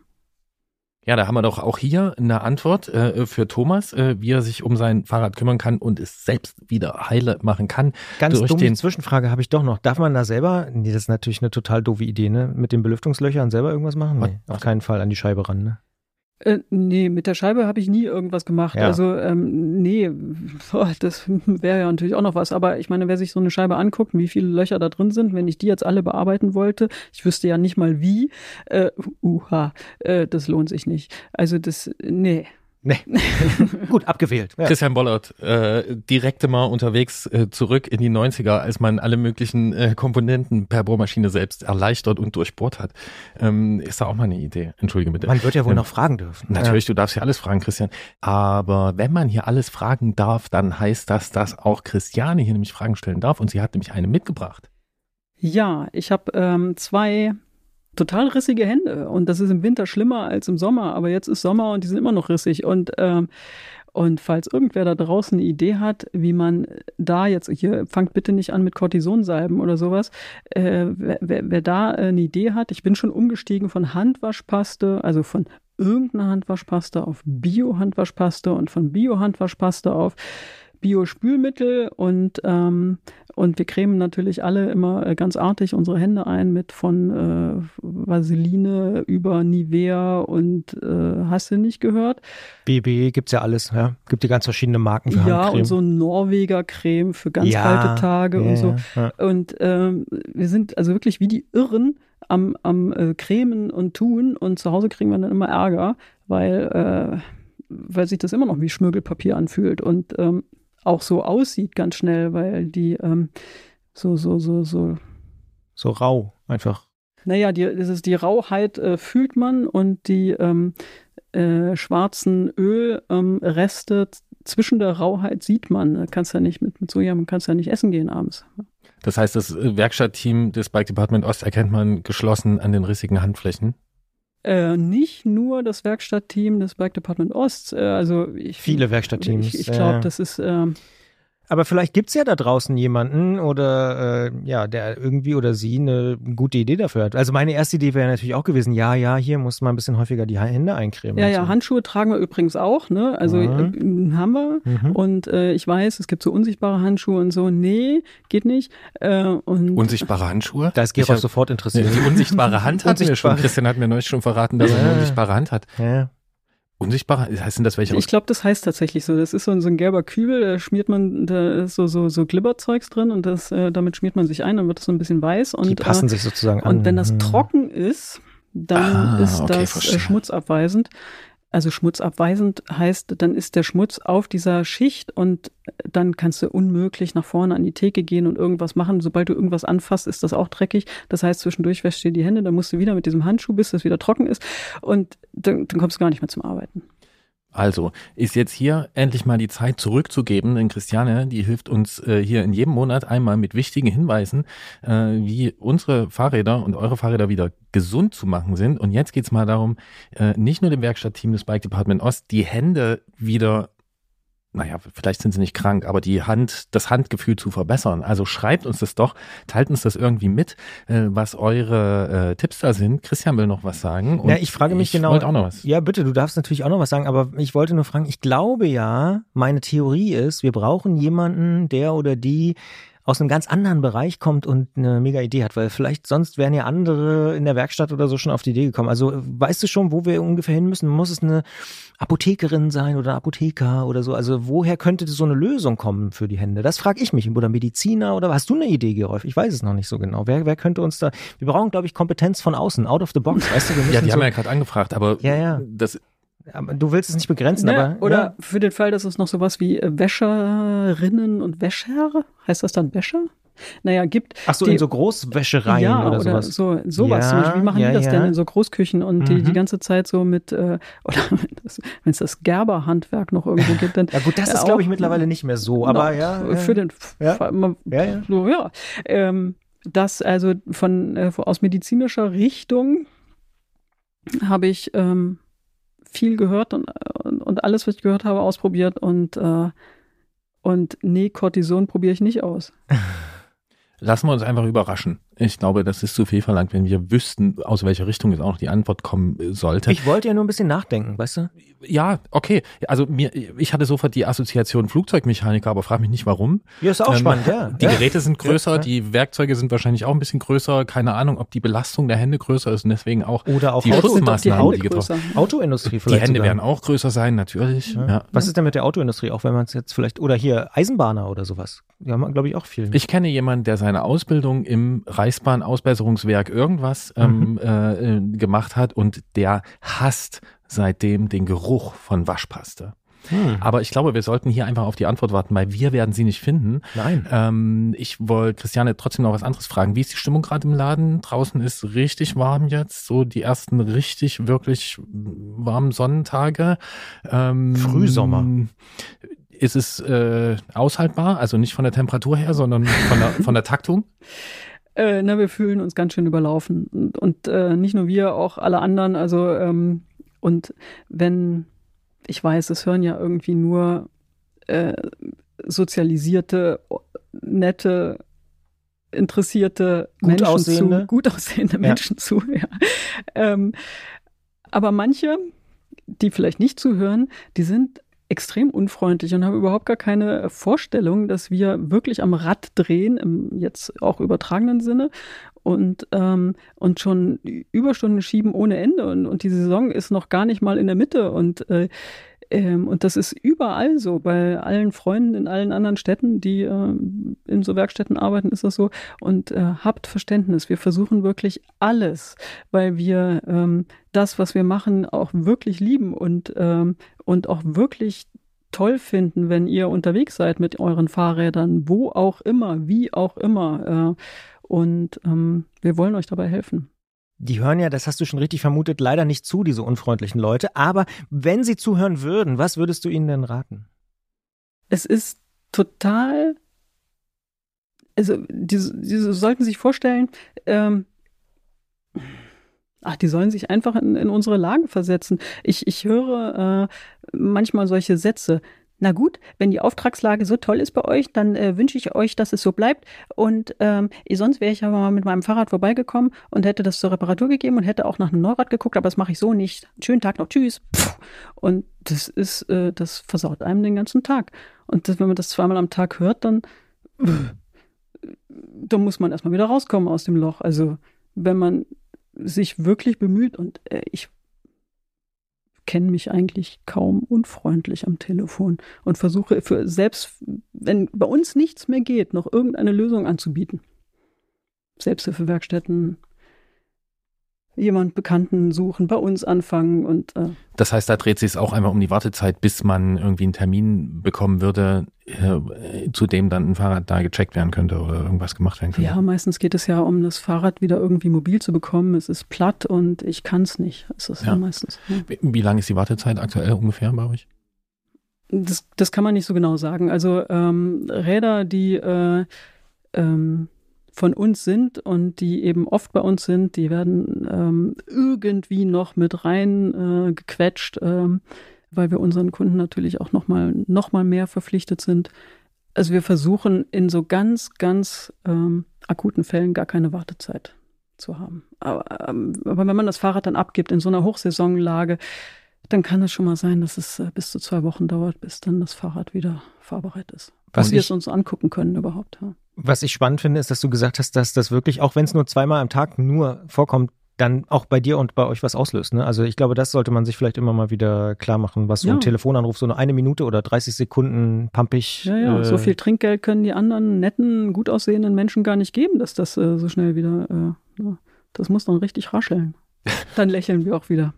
Speaker 1: Ja, da haben wir doch auch hier eine Antwort äh, für Thomas, äh, wie er sich um sein Fahrrad kümmern kann und es selbst wieder heile machen kann.
Speaker 2: Ganz
Speaker 1: durch
Speaker 2: dumme
Speaker 1: den
Speaker 2: Zwischenfrage habe ich doch noch. Darf man da selber, nee, das ist natürlich eine total doofe Idee, ne? Mit den Belüftungslöchern selber irgendwas machen? Nee, auf keinen Fall an die Scheibe ran, ne?
Speaker 6: Äh, nee, mit der Scheibe habe ich nie irgendwas gemacht.
Speaker 2: Ja.
Speaker 6: Also, ähm, nee, boah, das wäre ja natürlich auch noch was. Aber ich meine, wer sich so eine Scheibe anguckt, wie viele Löcher da drin sind, wenn ich die jetzt alle bearbeiten wollte, ich wüsste ja nicht mal wie, äh, uha, äh, das lohnt sich nicht. Also das, nee.
Speaker 2: Nee. Gut, abgewählt. Ja.
Speaker 1: Christian Bollert, äh, direkte mal unterwegs äh, zurück in die 90er, als man alle möglichen äh, Komponenten per Bohrmaschine selbst erleichtert und durchbohrt hat. Ähm, ist da auch mal eine Idee. Entschuldige bitte.
Speaker 2: Man wird ja wohl
Speaker 1: Ähm,
Speaker 2: noch fragen dürfen.
Speaker 1: Natürlich, du darfst ja alles fragen, Christian. Aber wenn man hier alles fragen darf, dann heißt das, dass auch Christiane hier nämlich Fragen stellen darf. Und sie hat nämlich eine mitgebracht.
Speaker 6: Ja, ich habe ähm, zwei total rissige Hände. Und das ist im Winter schlimmer als im Sommer, aber jetzt ist Sommer und die sind immer noch rissig. Und ähm, und falls irgendwer da draußen eine Idee hat, wie man da jetzt, hier fangt bitte nicht an mit Cortisonsalben oder sowas, äh, wer, wer, wer da äh, eine Idee hat, ich bin schon umgestiegen von Handwaschpaste, also von irgendeiner Handwaschpaste auf Bio-Handwaschpaste und von Bio-Handwaschpaste auf Bio-Spülmittel und, ähm, und wir cremen natürlich alle immer äh, ganz artig unsere Hände ein mit von äh, Vaseline über Nivea und äh, hast du nicht gehört?
Speaker 2: BB gibt's ja alles, ja. Gibt die ganz verschiedene Marken für
Speaker 6: Ja,
Speaker 2: Handcreme.
Speaker 6: und so Norweger Creme für ganz
Speaker 2: Ja,
Speaker 6: kalte Tage
Speaker 2: ja,
Speaker 6: und so.
Speaker 2: ja, ja.
Speaker 6: Und ähm, wir sind also wirklich wie die Irren am, am äh, Cremen und Tun und zu Hause kriegen wir dann immer Ärger, weil, äh, weil sich das immer noch wie Schmirgelpapier anfühlt und ähm, auch so aussieht ganz schnell, weil die ähm, so, so, so, so
Speaker 2: So rau, einfach.
Speaker 6: naja, die, das ist die Rauheit äh, fühlt man und die ähm, äh, schwarzen Ölreste ähm, zwischen der Rauheit sieht man. Kannst ja nicht mit, mit Soja, man kannst ja nicht essen gehen abends.
Speaker 1: Das heißt, das äh, Werkstattteam des Bike Department Ost erkennt man geschlossen an den rissigen Handflächen.
Speaker 6: Äh, nicht nur das Werkstattteam des Bike Department Ost, äh, also ich,
Speaker 2: Viele Werkstattteams.
Speaker 6: Ich, ich
Speaker 2: ja.
Speaker 6: glaube, das ist ähm,
Speaker 2: Aber vielleicht gibt's ja da draußen jemanden oder äh, ja, der irgendwie oder sie eine gute Idee dafür hat. Also meine erste Idee wäre natürlich auch gewesen, ja, ja, hier muss man ein bisschen häufiger die Hände eincremen.
Speaker 6: ja, ja,
Speaker 2: so.
Speaker 6: Handschuhe tragen wir übrigens auch, ne? Also
Speaker 2: Mhm.
Speaker 6: äh, haben wir.
Speaker 2: Mhm.
Speaker 6: Und äh, ich weiß, es gibt so unsichtbare Handschuhe und so. Nee, geht nicht. Äh, und
Speaker 1: Unsichtbare Handschuhe?
Speaker 2: Da ist
Speaker 1: Ich
Speaker 2: Gerolf sofort interessiert.
Speaker 1: Die unsichtbare Hand hatten wir schon. Christian hat mir neulich schon verraten, dass er eine unsichtbare Hand hat.
Speaker 2: Ja.
Speaker 1: Unsichtbare? Heißt denn das welche?
Speaker 6: Ich glaube, das heißt tatsächlich so. Das ist so, ein- so ein gelber Kübel, da schmiert man, da ist so, so, so Glibberzeugs drin und das, äh, damit schmiert man sich ein, dann wird es so ein bisschen weiß. Und,
Speaker 2: Die passen
Speaker 6: äh,
Speaker 2: sich sozusagen an.
Speaker 6: und wenn das
Speaker 2: Mhm.
Speaker 6: trocken ist, dann
Speaker 1: Ah,
Speaker 6: ist
Speaker 1: okay,
Speaker 6: das
Speaker 1: verstehe.
Speaker 6: äh, schmutzabweisend. Also schmutzabweisend heißt, dann ist der Schmutz auf dieser Schicht und dann kannst du unmöglich nach vorne an die Theke gehen und irgendwas machen. Sobald du irgendwas anfasst, ist das auch dreckig. Das heißt, zwischendurch wäschst du dir die Hände, dann musst du wieder mit diesem Handschuh, bis das wieder trocken ist und dann, dann kommst du gar nicht mehr zum Arbeiten.
Speaker 1: Also, ist jetzt hier endlich mal die Zeit zurückzugeben, denn Christiane, die hilft uns äh, hier in jedem Monat einmal mit wichtigen Hinweisen, äh, wie unsere Fahrräder und eure Fahrräder wieder gesund zu machen sind. Und jetzt geht's mal darum, äh, nicht nur dem Werkstattteam des Bike Department Ost die Hände wieder naja, vielleicht sind sie nicht krank, aber die Hand, das Handgefühl zu verbessern. Also schreibt uns das doch, teilt uns das irgendwie mit, äh, was eure äh, Tipps da sind. Christian will noch was sagen.
Speaker 2: Ja, ich frage mich
Speaker 1: ich
Speaker 2: genau.
Speaker 1: wollte auch noch was.
Speaker 2: Ja, bitte, du darfst natürlich auch noch was sagen, aber ich wollte nur fragen, ich glaube ja, meine Theorie ist, wir brauchen jemanden, der oder die aus einem ganz anderen Bereich kommt und eine mega Idee hat, weil vielleicht sonst wären ja andere in der Werkstatt oder so schon auf die Idee gekommen. Also weißt du schon, wo wir ungefähr hin müssen? Muss es eine Apothekerin sein oder Apotheker oder so? Also woher könnte so eine Lösung kommen für die Hände? Das frage ich mich. Oder Mediziner oder hast du eine Idee, Gerolf? Ich weiß es noch nicht so genau. Wer, wer könnte uns da? Wir brauchen, glaube ich, Kompetenz von außen, out of the box. Weißt du, wir
Speaker 1: Ja, die
Speaker 2: so,
Speaker 1: haben ja gerade angefragt, aber
Speaker 2: Ja, ja.
Speaker 1: das
Speaker 2: du willst es nicht begrenzen,
Speaker 6: Ne?
Speaker 2: aber
Speaker 6: Oder
Speaker 2: ja.
Speaker 6: für den Fall, dass es noch sowas wie äh, Wäscherinnen und Wäscher, heißt das dann Wäscher? Naja, gibt.
Speaker 2: Ach so,
Speaker 6: die-
Speaker 2: in so Großwäschereien
Speaker 6: ja,
Speaker 2: oder,
Speaker 6: oder
Speaker 2: sowas.
Speaker 6: so, sowas.
Speaker 2: Ja,
Speaker 6: zum Beispiel. Wie machen
Speaker 2: ja,
Speaker 6: die das denn in so Großküchen und die
Speaker 2: Mhm.
Speaker 6: die ganze Zeit so mit, äh, oder wenn es das Gerberhandwerk noch irgendwo gibt, dann.
Speaker 2: Ja gut, das ist glaube ich
Speaker 6: auch-
Speaker 2: mittlerweile nicht mehr so, aber
Speaker 6: noch
Speaker 2: ja, ja.
Speaker 6: Für den
Speaker 2: Ja.
Speaker 6: Fall, man-
Speaker 2: ja, ja.
Speaker 6: so, ja. Ähm, das also von äh, aus medizinischer Richtung habe ich ähm, viel gehört und, und, und alles, was ich gehört habe, ausprobiert und äh, und nee, Cortison probiere ich nicht aus.
Speaker 1: lassen wir uns einfach überraschen. Ich glaube, das ist zu viel verlangt, wenn wir wüssten, aus welcher Richtung jetzt auch noch die Antwort kommen sollte.
Speaker 2: Ich wollte ja nur ein bisschen nachdenken, weißt du?
Speaker 1: Ja, okay. Also mir, ich hatte sofort die Assoziation Flugzeugmechaniker, aber frag mich nicht warum.
Speaker 2: Ja, ist auch ähm, spannend, ja.
Speaker 1: Die
Speaker 2: ja.
Speaker 1: Geräte sind größer, ja, die Werkzeuge sind wahrscheinlich auch ein bisschen größer. Keine Ahnung, ob die Belastung der Hände größer ist und deswegen auch
Speaker 2: Oder auch
Speaker 1: die
Speaker 2: Auto,
Speaker 1: Schutzmaßnahmen,
Speaker 2: die,
Speaker 1: die getroffen
Speaker 2: Autoindustrie vielleicht.
Speaker 1: Die Hände
Speaker 2: sogar.
Speaker 1: werden auch größer sein, natürlich. Ja.
Speaker 2: Was ist denn mit der Autoindustrie, auch wenn man es jetzt vielleicht, oder hier Eisenbahner oder sowas? Die haben, glaube ich, auch viel.
Speaker 1: Ich kenne jemanden, der seine Ausbildung im Reichsbahn-Ausbesserungswerk irgendwas ähm, mhm. äh, gemacht hat und der hasst seitdem den Geruch von Waschpaste. Hm. Aber ich glaube, wir sollten hier einfach auf die Antwort warten, weil wir werden sie nicht finden.
Speaker 2: Nein.
Speaker 1: Ähm, ich wollte Christiane trotzdem noch was anderes fragen. Wie ist die Stimmung gerade im Laden? Draußen ist richtig warm jetzt, so die ersten richtig, wirklich warmen Sonnentage. Ähm,
Speaker 2: Frühsommer
Speaker 1: ist es äh, aushaltbar? Also nicht von der Temperatur her, sondern von der, von der Taktung?
Speaker 6: Äh, na, wir fühlen uns ganz schön überlaufen. Und, und äh, nicht nur wir, auch alle anderen. Also, ähm, und wenn, ich weiß, es hören ja irgendwie nur äh, sozialisierte, nette, interessierte
Speaker 2: gut
Speaker 6: Menschen
Speaker 2: aussehende.
Speaker 6: zu, gut aussehende Menschen ja. zu. Ja. Ähm, aber manche, die vielleicht nicht zuhören, die sind extrem unfreundlich und haben überhaupt gar keine Vorstellung, dass wir wirklich am Rad drehen, im jetzt auch übertragenen Sinne. Und, ähm, und schon Überstunden schieben ohne Ende. Und, und die Saison ist noch gar nicht mal in der Mitte. Und äh, ähm, und das ist überall so, bei allen Freunden in allen anderen Städten, die äh, in so Werkstätten arbeiten, ist das so. Und äh, habt Verständnis, wir versuchen wirklich alles, weil wir ähm, das, was wir machen, auch wirklich lieben und, ähm, und auch wirklich toll finden, wenn ihr unterwegs seid mit euren Fahrrädern, wo auch immer, wie auch immer. Äh, und ähm, wir wollen euch dabei helfen.
Speaker 2: Die hören ja, das hast du schon richtig vermutet, leider nicht zu, diese unfreundlichen Leute. Aber wenn sie zuhören würden, was würdest du ihnen denn raten?
Speaker 6: Es ist total. Also, die, die sollten sich vorstellen, ähm, ach, die sollen sich einfach in, in unsere Lage versetzen. Ich, ich höre äh, manchmal solche Sätze na gut, wenn die Auftragslage so toll ist bei euch, dann äh, wünsche ich euch, dass es so bleibt. Und ähm, sonst wäre ich aber mal mit meinem Fahrrad vorbeigekommen und hätte das zur Reparatur gegeben und hätte auch nach einem Neurad geguckt, aber das mache ich so nicht. Schönen Tag noch, tschüss. Und das ist, äh, das versaut einem den ganzen Tag. Und das, wenn man das zweimal am Tag hört, dann, äh, da muss man erstmal wieder rauskommen aus dem Loch. Also wenn man sich wirklich bemüht und äh, ich kenne mich eigentlich kaum unfreundlich am Telefon und versuche für selbst, wenn bei uns nichts mehr geht, noch irgendeine Lösung anzubieten. Selbsthilfewerkstätten, jemand Bekannten suchen, bei uns anfangen und äh
Speaker 1: Das heißt, da dreht sich es auch einfach um die Wartezeit, bis man irgendwie einen Termin bekommen würde, äh, zu dem dann ein Fahrrad da gecheckt werden könnte oder irgendwas gemacht werden könnte.
Speaker 6: Ja, meistens geht es ja um das Fahrrad wieder irgendwie mobil zu bekommen. Es ist platt und ich kann es nicht. Es ist ja, ja meistens. Ja.
Speaker 1: Wie, wie lange ist die Wartezeit aktuell ungefähr bei euch?
Speaker 6: Das, das kann man nicht so genau sagen. Also ähm, Räder, die äh, ähm, von uns sind und die eben oft bei uns sind, die werden ähm, irgendwie noch mit rein äh, gequetscht, ähm, weil wir unseren Kunden natürlich auch noch mal, noch mal mehr verpflichtet sind. Also wir versuchen in so ganz, ganz ähm, akuten Fällen gar keine Wartezeit zu haben. Aber, ähm, aber wenn man das Fahrrad dann abgibt in so einer Hochsaisonlage, dann kann es schon mal sein, dass es äh, bis zu zwei Wochen dauert, bis dann das Fahrrad wieder fahrbereit ist. Was wir es uns angucken können überhaupt. Ja.
Speaker 2: Was ich spannend finde, ist, dass du gesagt hast, dass das wirklich, auch wenn es nur zweimal am Tag nur vorkommt, dann auch bei dir und bei euch was auslöst. Ne? Also ich glaube, das sollte man sich vielleicht immer mal wieder klar machen, was so ja. ein Telefonanruf, so eine, eine Minute oder 30 Sekunden pampig.
Speaker 6: Ja, ja, äh, so viel Trinkgeld können die anderen netten, gut aussehenden Menschen gar nicht geben, dass das äh, so schnell wieder, äh, das muss dann richtig rascheln. Dann lächeln wir auch wieder.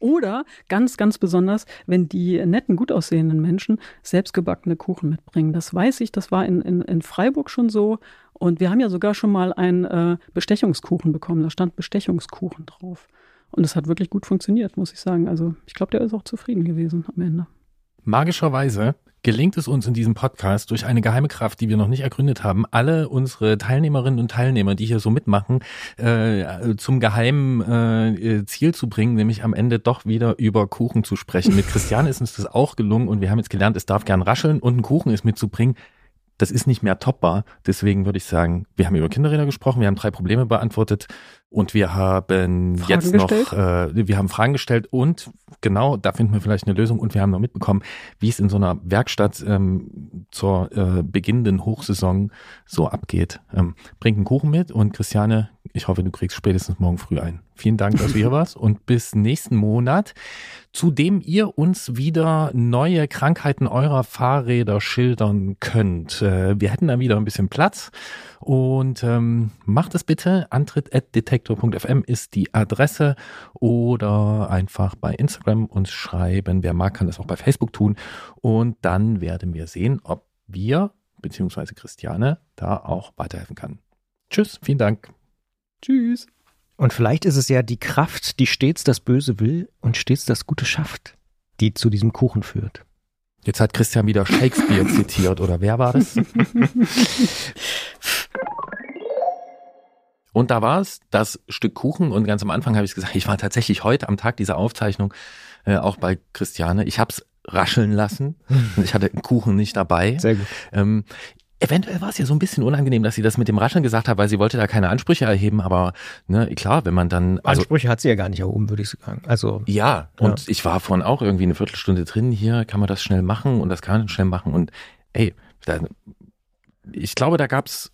Speaker 6: Oder ganz, ganz besonders, wenn die netten, gut aussehenden Menschen selbstgebackene Kuchen mitbringen. Das weiß ich, das war in, in, in Freiburg schon so. Und wir haben ja sogar schon mal einen äh, Bestechungskuchen bekommen. Da stand Bestechungskuchen drauf. Und es hat wirklich gut funktioniert, muss ich sagen. Also ich glaube, der ist auch zufrieden gewesen am Ende.
Speaker 1: Magischerweise gelingt es uns in diesem Podcast durch eine geheime Kraft, die wir noch nicht ergründet haben, alle unsere Teilnehmerinnen und Teilnehmer, die hier so mitmachen, äh, zum geheimen äh, Ziel zu bringen, nämlich am Ende doch wieder über Kuchen zu sprechen. Mit Christian ist uns das auch gelungen und wir haben jetzt gelernt, es darf gern rascheln und ein Kuchen ist mitzubringen das ist nicht mehr toppbar. Deswegen würde ich sagen, wir haben über Kinderräder gesprochen, wir haben drei Probleme beantwortet und wir haben
Speaker 6: Fragen
Speaker 1: jetzt noch, äh, wir haben Fragen gestellt und genau, da finden wir vielleicht eine Lösung und wir haben noch mitbekommen, wie es in so einer Werkstatt ähm, zur äh, beginnenden Hochsaison so abgeht. Ähm, bring einen Kuchen mit und Christiane, ich hoffe, du kriegst spätestens morgen früh ein. Vielen Dank, dass du hier warst und bis nächsten Monat, zu dem ihr uns wieder neue Krankheiten eurer Fahrräder schildern könnt. Äh, wir hätten da wieder ein bisschen Platz und ähm, macht es bitte. Antritt.detektor.fm ist die Adresse oder einfach bei Instagram uns schreiben. Wer mag, kann das auch bei Facebook tun. Und dann werden wir sehen, ob wir beziehungsweise Christiane da auch weiterhelfen kann. Tschüss, vielen Dank.
Speaker 6: Tschüss.
Speaker 2: Und vielleicht ist es ja die Kraft, die stets das Böse will und stets das Gute schafft, die zu diesem Kuchen führt.
Speaker 1: Jetzt hat Christian wieder Shakespeare zitiert, oder wer war das? Und da war es das Stück Kuchen und ganz am Anfang habe ich gesagt, ich war tatsächlich heute am Tag dieser Aufzeichnung äh, auch bei Christiane. Ich habe es rascheln lassen. Ich hatte einen Kuchen nicht dabei.
Speaker 2: Sehr gut.
Speaker 1: Ähm, eventuell war es ja so ein bisschen unangenehm, dass sie das mit dem Rascheln gesagt hat, weil sie wollte da keine Ansprüche erheben. Aber ne, klar, wenn man dann also
Speaker 2: Ansprüche hat sie ja gar nicht erhoben, würde ich sagen. Also
Speaker 1: ja, und ich war vorhin auch irgendwie eine Viertelstunde drin. Hier kann man das schnell machen und das kann man schnell machen. Und ey, da, ich glaube, da gab's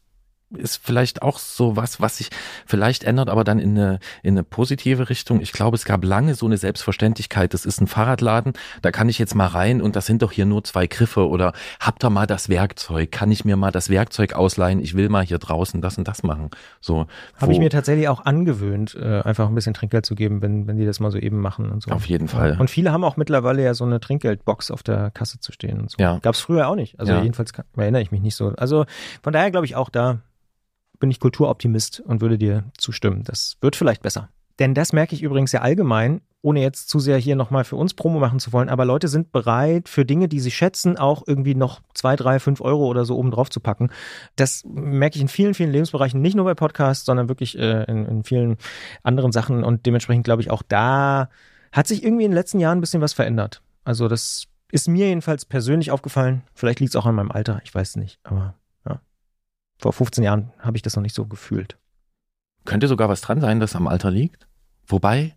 Speaker 1: ist vielleicht auch so was, was sich vielleicht ändert, aber dann in eine, in eine positive Richtung. Ich glaube, es gab lange so eine Selbstverständlichkeit. Das ist ein Fahrradladen, da kann ich jetzt mal rein und das sind doch hier nur zwei Griffe oder habt ihr mal das Werkzeug? Kann ich mir mal das Werkzeug ausleihen? Ich will mal hier draußen das und das machen. So.
Speaker 2: habe ich mir tatsächlich auch angewöhnt, äh, einfach ein bisschen Trinkgeld zu geben, wenn, wenn die das mal so eben machen und so.
Speaker 1: Auf jeden Fall.
Speaker 2: Und viele haben auch mittlerweile ja so eine Trinkgeldbox auf der Kasse zu stehen und so.
Speaker 1: Ja.
Speaker 2: Gab es früher auch nicht. Also
Speaker 1: Ja.
Speaker 2: jedenfalls kann, erinnere ich mich nicht so. Also von daher glaube ich auch da bin ich Kulturoptimist und würde dir zustimmen. Das wird vielleicht besser. Denn das merke ich übrigens ja allgemein, ohne jetzt zu sehr hier nochmal für uns Promo machen zu wollen, aber Leute sind bereit, für Dinge, die sie schätzen, auch irgendwie noch zwei, drei, fünf Euro oder so oben drauf zu packen. Das merke ich in vielen, vielen Lebensbereichen, nicht nur bei Podcasts, sondern wirklich äh, in, in vielen anderen Sachen. Und dementsprechend glaube ich, auch da hat sich irgendwie in den letzten Jahren ein bisschen was verändert. Also das ist mir jedenfalls persönlich aufgefallen. Vielleicht liegt es auch an meinem Alter, ich weiß nicht. Aber vor 15 Jahren habe ich das noch nicht so gefühlt.
Speaker 1: Könnte sogar was dran sein, das am Alter liegt. Wobei,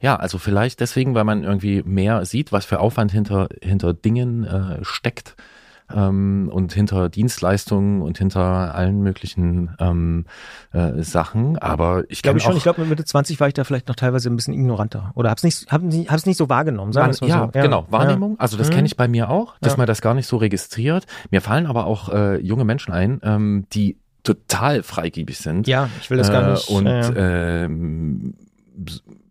Speaker 1: ja, also vielleicht deswegen, weil man irgendwie mehr sieht, was für Aufwand hinter, hinter Dingen äh, steckt ähm, und hinter Dienstleistungen und hinter allen möglichen ähm, äh, Sachen. Aber ich
Speaker 2: Glaube schon. Ich glaube, mit Mitte 20 war ich da vielleicht noch teilweise ein bisschen ignoranter. Oder hab's nicht, hab nicht, hab's nicht so wahrgenommen. Sagen mal
Speaker 1: ja,
Speaker 2: so.
Speaker 1: genau, Wahrnehmung. Also das
Speaker 2: Mhm.
Speaker 1: kenne ich bei mir auch, dass
Speaker 2: Ja.
Speaker 1: man das gar nicht so registriert. Mir fallen aber auch äh, junge Menschen ein, ähm, die total freigebig sind.
Speaker 2: Ja, ich will das gar
Speaker 1: Äh,
Speaker 2: nicht.
Speaker 1: Und
Speaker 2: ja, ja.
Speaker 1: ähm,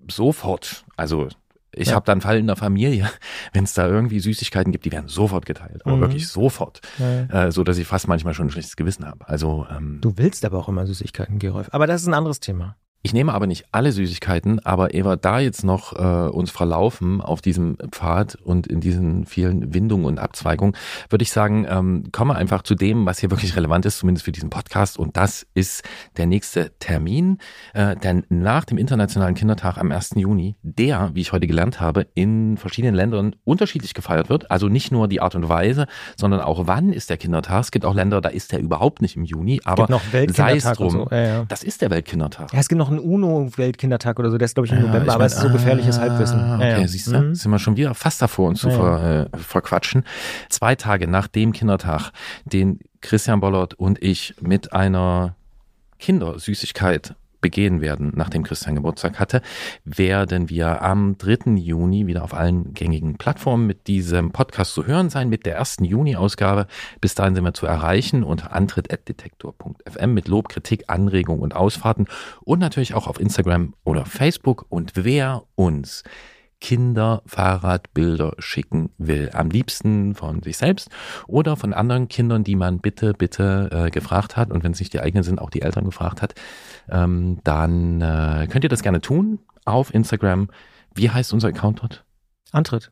Speaker 1: sofort, also ich
Speaker 2: Ja.
Speaker 1: habe dann Fall in der Familie, wenn es da irgendwie Süßigkeiten gibt, die werden sofort geteilt, aber
Speaker 2: Mhm.
Speaker 1: wirklich sofort,
Speaker 2: Ja,
Speaker 1: äh, so dass ich fast manchmal schon ein schlechtes Gewissen habe. Also ähm,
Speaker 2: Du willst aber auch immer Süßigkeiten, Gerolf. Aber das ist ein anderes Thema.
Speaker 1: Ich nehme aber nicht alle Süßigkeiten, aber Eva, da jetzt noch äh, uns verlaufen auf diesem Pfad und in diesen vielen Windungen und Abzweigungen, würde ich sagen, ähm, komme einfach zu dem, was hier wirklich relevant ist, zumindest für diesen Podcast. Und das ist der nächste Termin, äh, denn nach dem Internationalen Kindertag am 1. Juni, der, wie ich heute gelernt habe, in verschiedenen Ländern unterschiedlich gefeiert wird. Also nicht nur die Art und Weise, sondern auch wann ist der Kindertag. Es gibt auch Länder, da ist der überhaupt nicht im Juni, aber
Speaker 2: gibt noch
Speaker 1: sei es drum.
Speaker 2: so. Ja, ja.
Speaker 1: Das ist der Weltkindertag.
Speaker 2: Ja, es gibt noch einen UNO-Weltkindertag oder so, der ist, glaube ich, im
Speaker 1: Ja,
Speaker 2: November,
Speaker 1: ich
Speaker 2: aber
Speaker 1: mein,
Speaker 2: es ist so gefährliches
Speaker 1: ah,
Speaker 2: Halbwissen.
Speaker 1: Okay,
Speaker 2: ja.
Speaker 1: siehst du,
Speaker 2: Mhm.
Speaker 1: sind wir schon wieder fast davor, uns zu ver, äh, verquatschen. Zwei Tage nach dem Kindertag, den Christian Bollert und ich mit einer Kindersüßigkeit begehen werden, nachdem Christian Geburtstag hatte, werden wir am 3. Juni wieder auf allen gängigen Plattformen mit diesem Podcast zu hören sein, mit der ersten Juni-Ausgabe. Bis dahin sind wir zu erreichen unter antritt.detektor.fm mit Lob, Kritik, Anregung und Ausfahrten und natürlich auch auf Instagram oder Facebook. Und wer uns Kinderfahrradbilder schicken will. Am liebsten von sich selbst oder von anderen Kindern, die man bitte, bitte äh, gefragt hat. Und wenn es nicht die eigenen sind, auch die Eltern gefragt hat, ähm, dann äh, könnt ihr das gerne tun auf Instagram. Wie heißt unser Account dort?
Speaker 2: Antritt.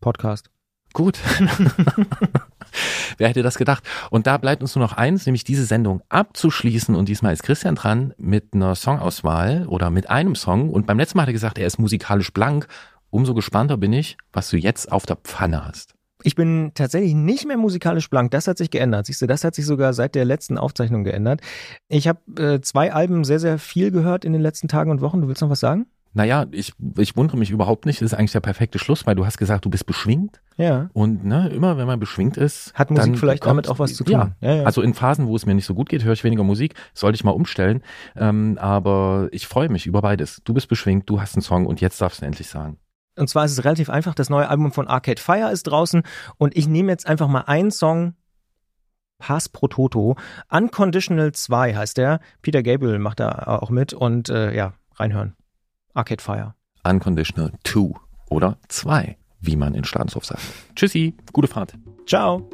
Speaker 2: Podcast.
Speaker 1: Gut. Wer hätte das gedacht? Und da bleibt uns nur noch eins, nämlich diese Sendung abzuschließen. Und diesmal ist Christian dran mit einer Songauswahl oder mit einem Song. Und beim letzten Mal hat er gesagt, er ist musikalisch blank. Umso gespannter bin ich, was du jetzt auf der Pfanne hast.
Speaker 7: Ich bin tatsächlich nicht mehr musikalisch blank. Das hat sich geändert. Siehst du, das hat sich sogar seit der letzten Aufzeichnung geändert. Ich habe äh, zwei Alben sehr, sehr viel gehört in den letzten Tagen und Wochen. Du willst noch was sagen?
Speaker 1: Naja, ich, ich wundere mich überhaupt nicht. Das ist eigentlich der perfekte Schluss, weil du hast gesagt, du bist beschwingt.
Speaker 7: Ja.
Speaker 1: Und ne, immer wenn man beschwingt ist.
Speaker 7: Hat Musik vielleicht
Speaker 1: kommt-
Speaker 7: damit auch was zu tun?
Speaker 1: Ja.
Speaker 7: Ja, ja.
Speaker 1: Also in Phasen, wo es mir nicht so gut geht, höre ich weniger Musik. Sollte ich mal umstellen. Ähm, aber ich freue mich über beides. Du bist beschwingt, du hast einen Song und jetzt darfst du endlich sagen.
Speaker 7: Und zwar ist es relativ einfach. Das neue Album von Arcade Fire ist draußen und ich nehme jetzt einfach mal einen Song. Pass pro Toto. Unconditional 2 heißt der. Peter Gabriel macht da auch mit und äh, ja, reinhören. Arcade Fire.
Speaker 1: Unconditional 2 oder 2, wie man in Staatshof sagt. Tschüssi, gute Fahrt.
Speaker 7: Ciao.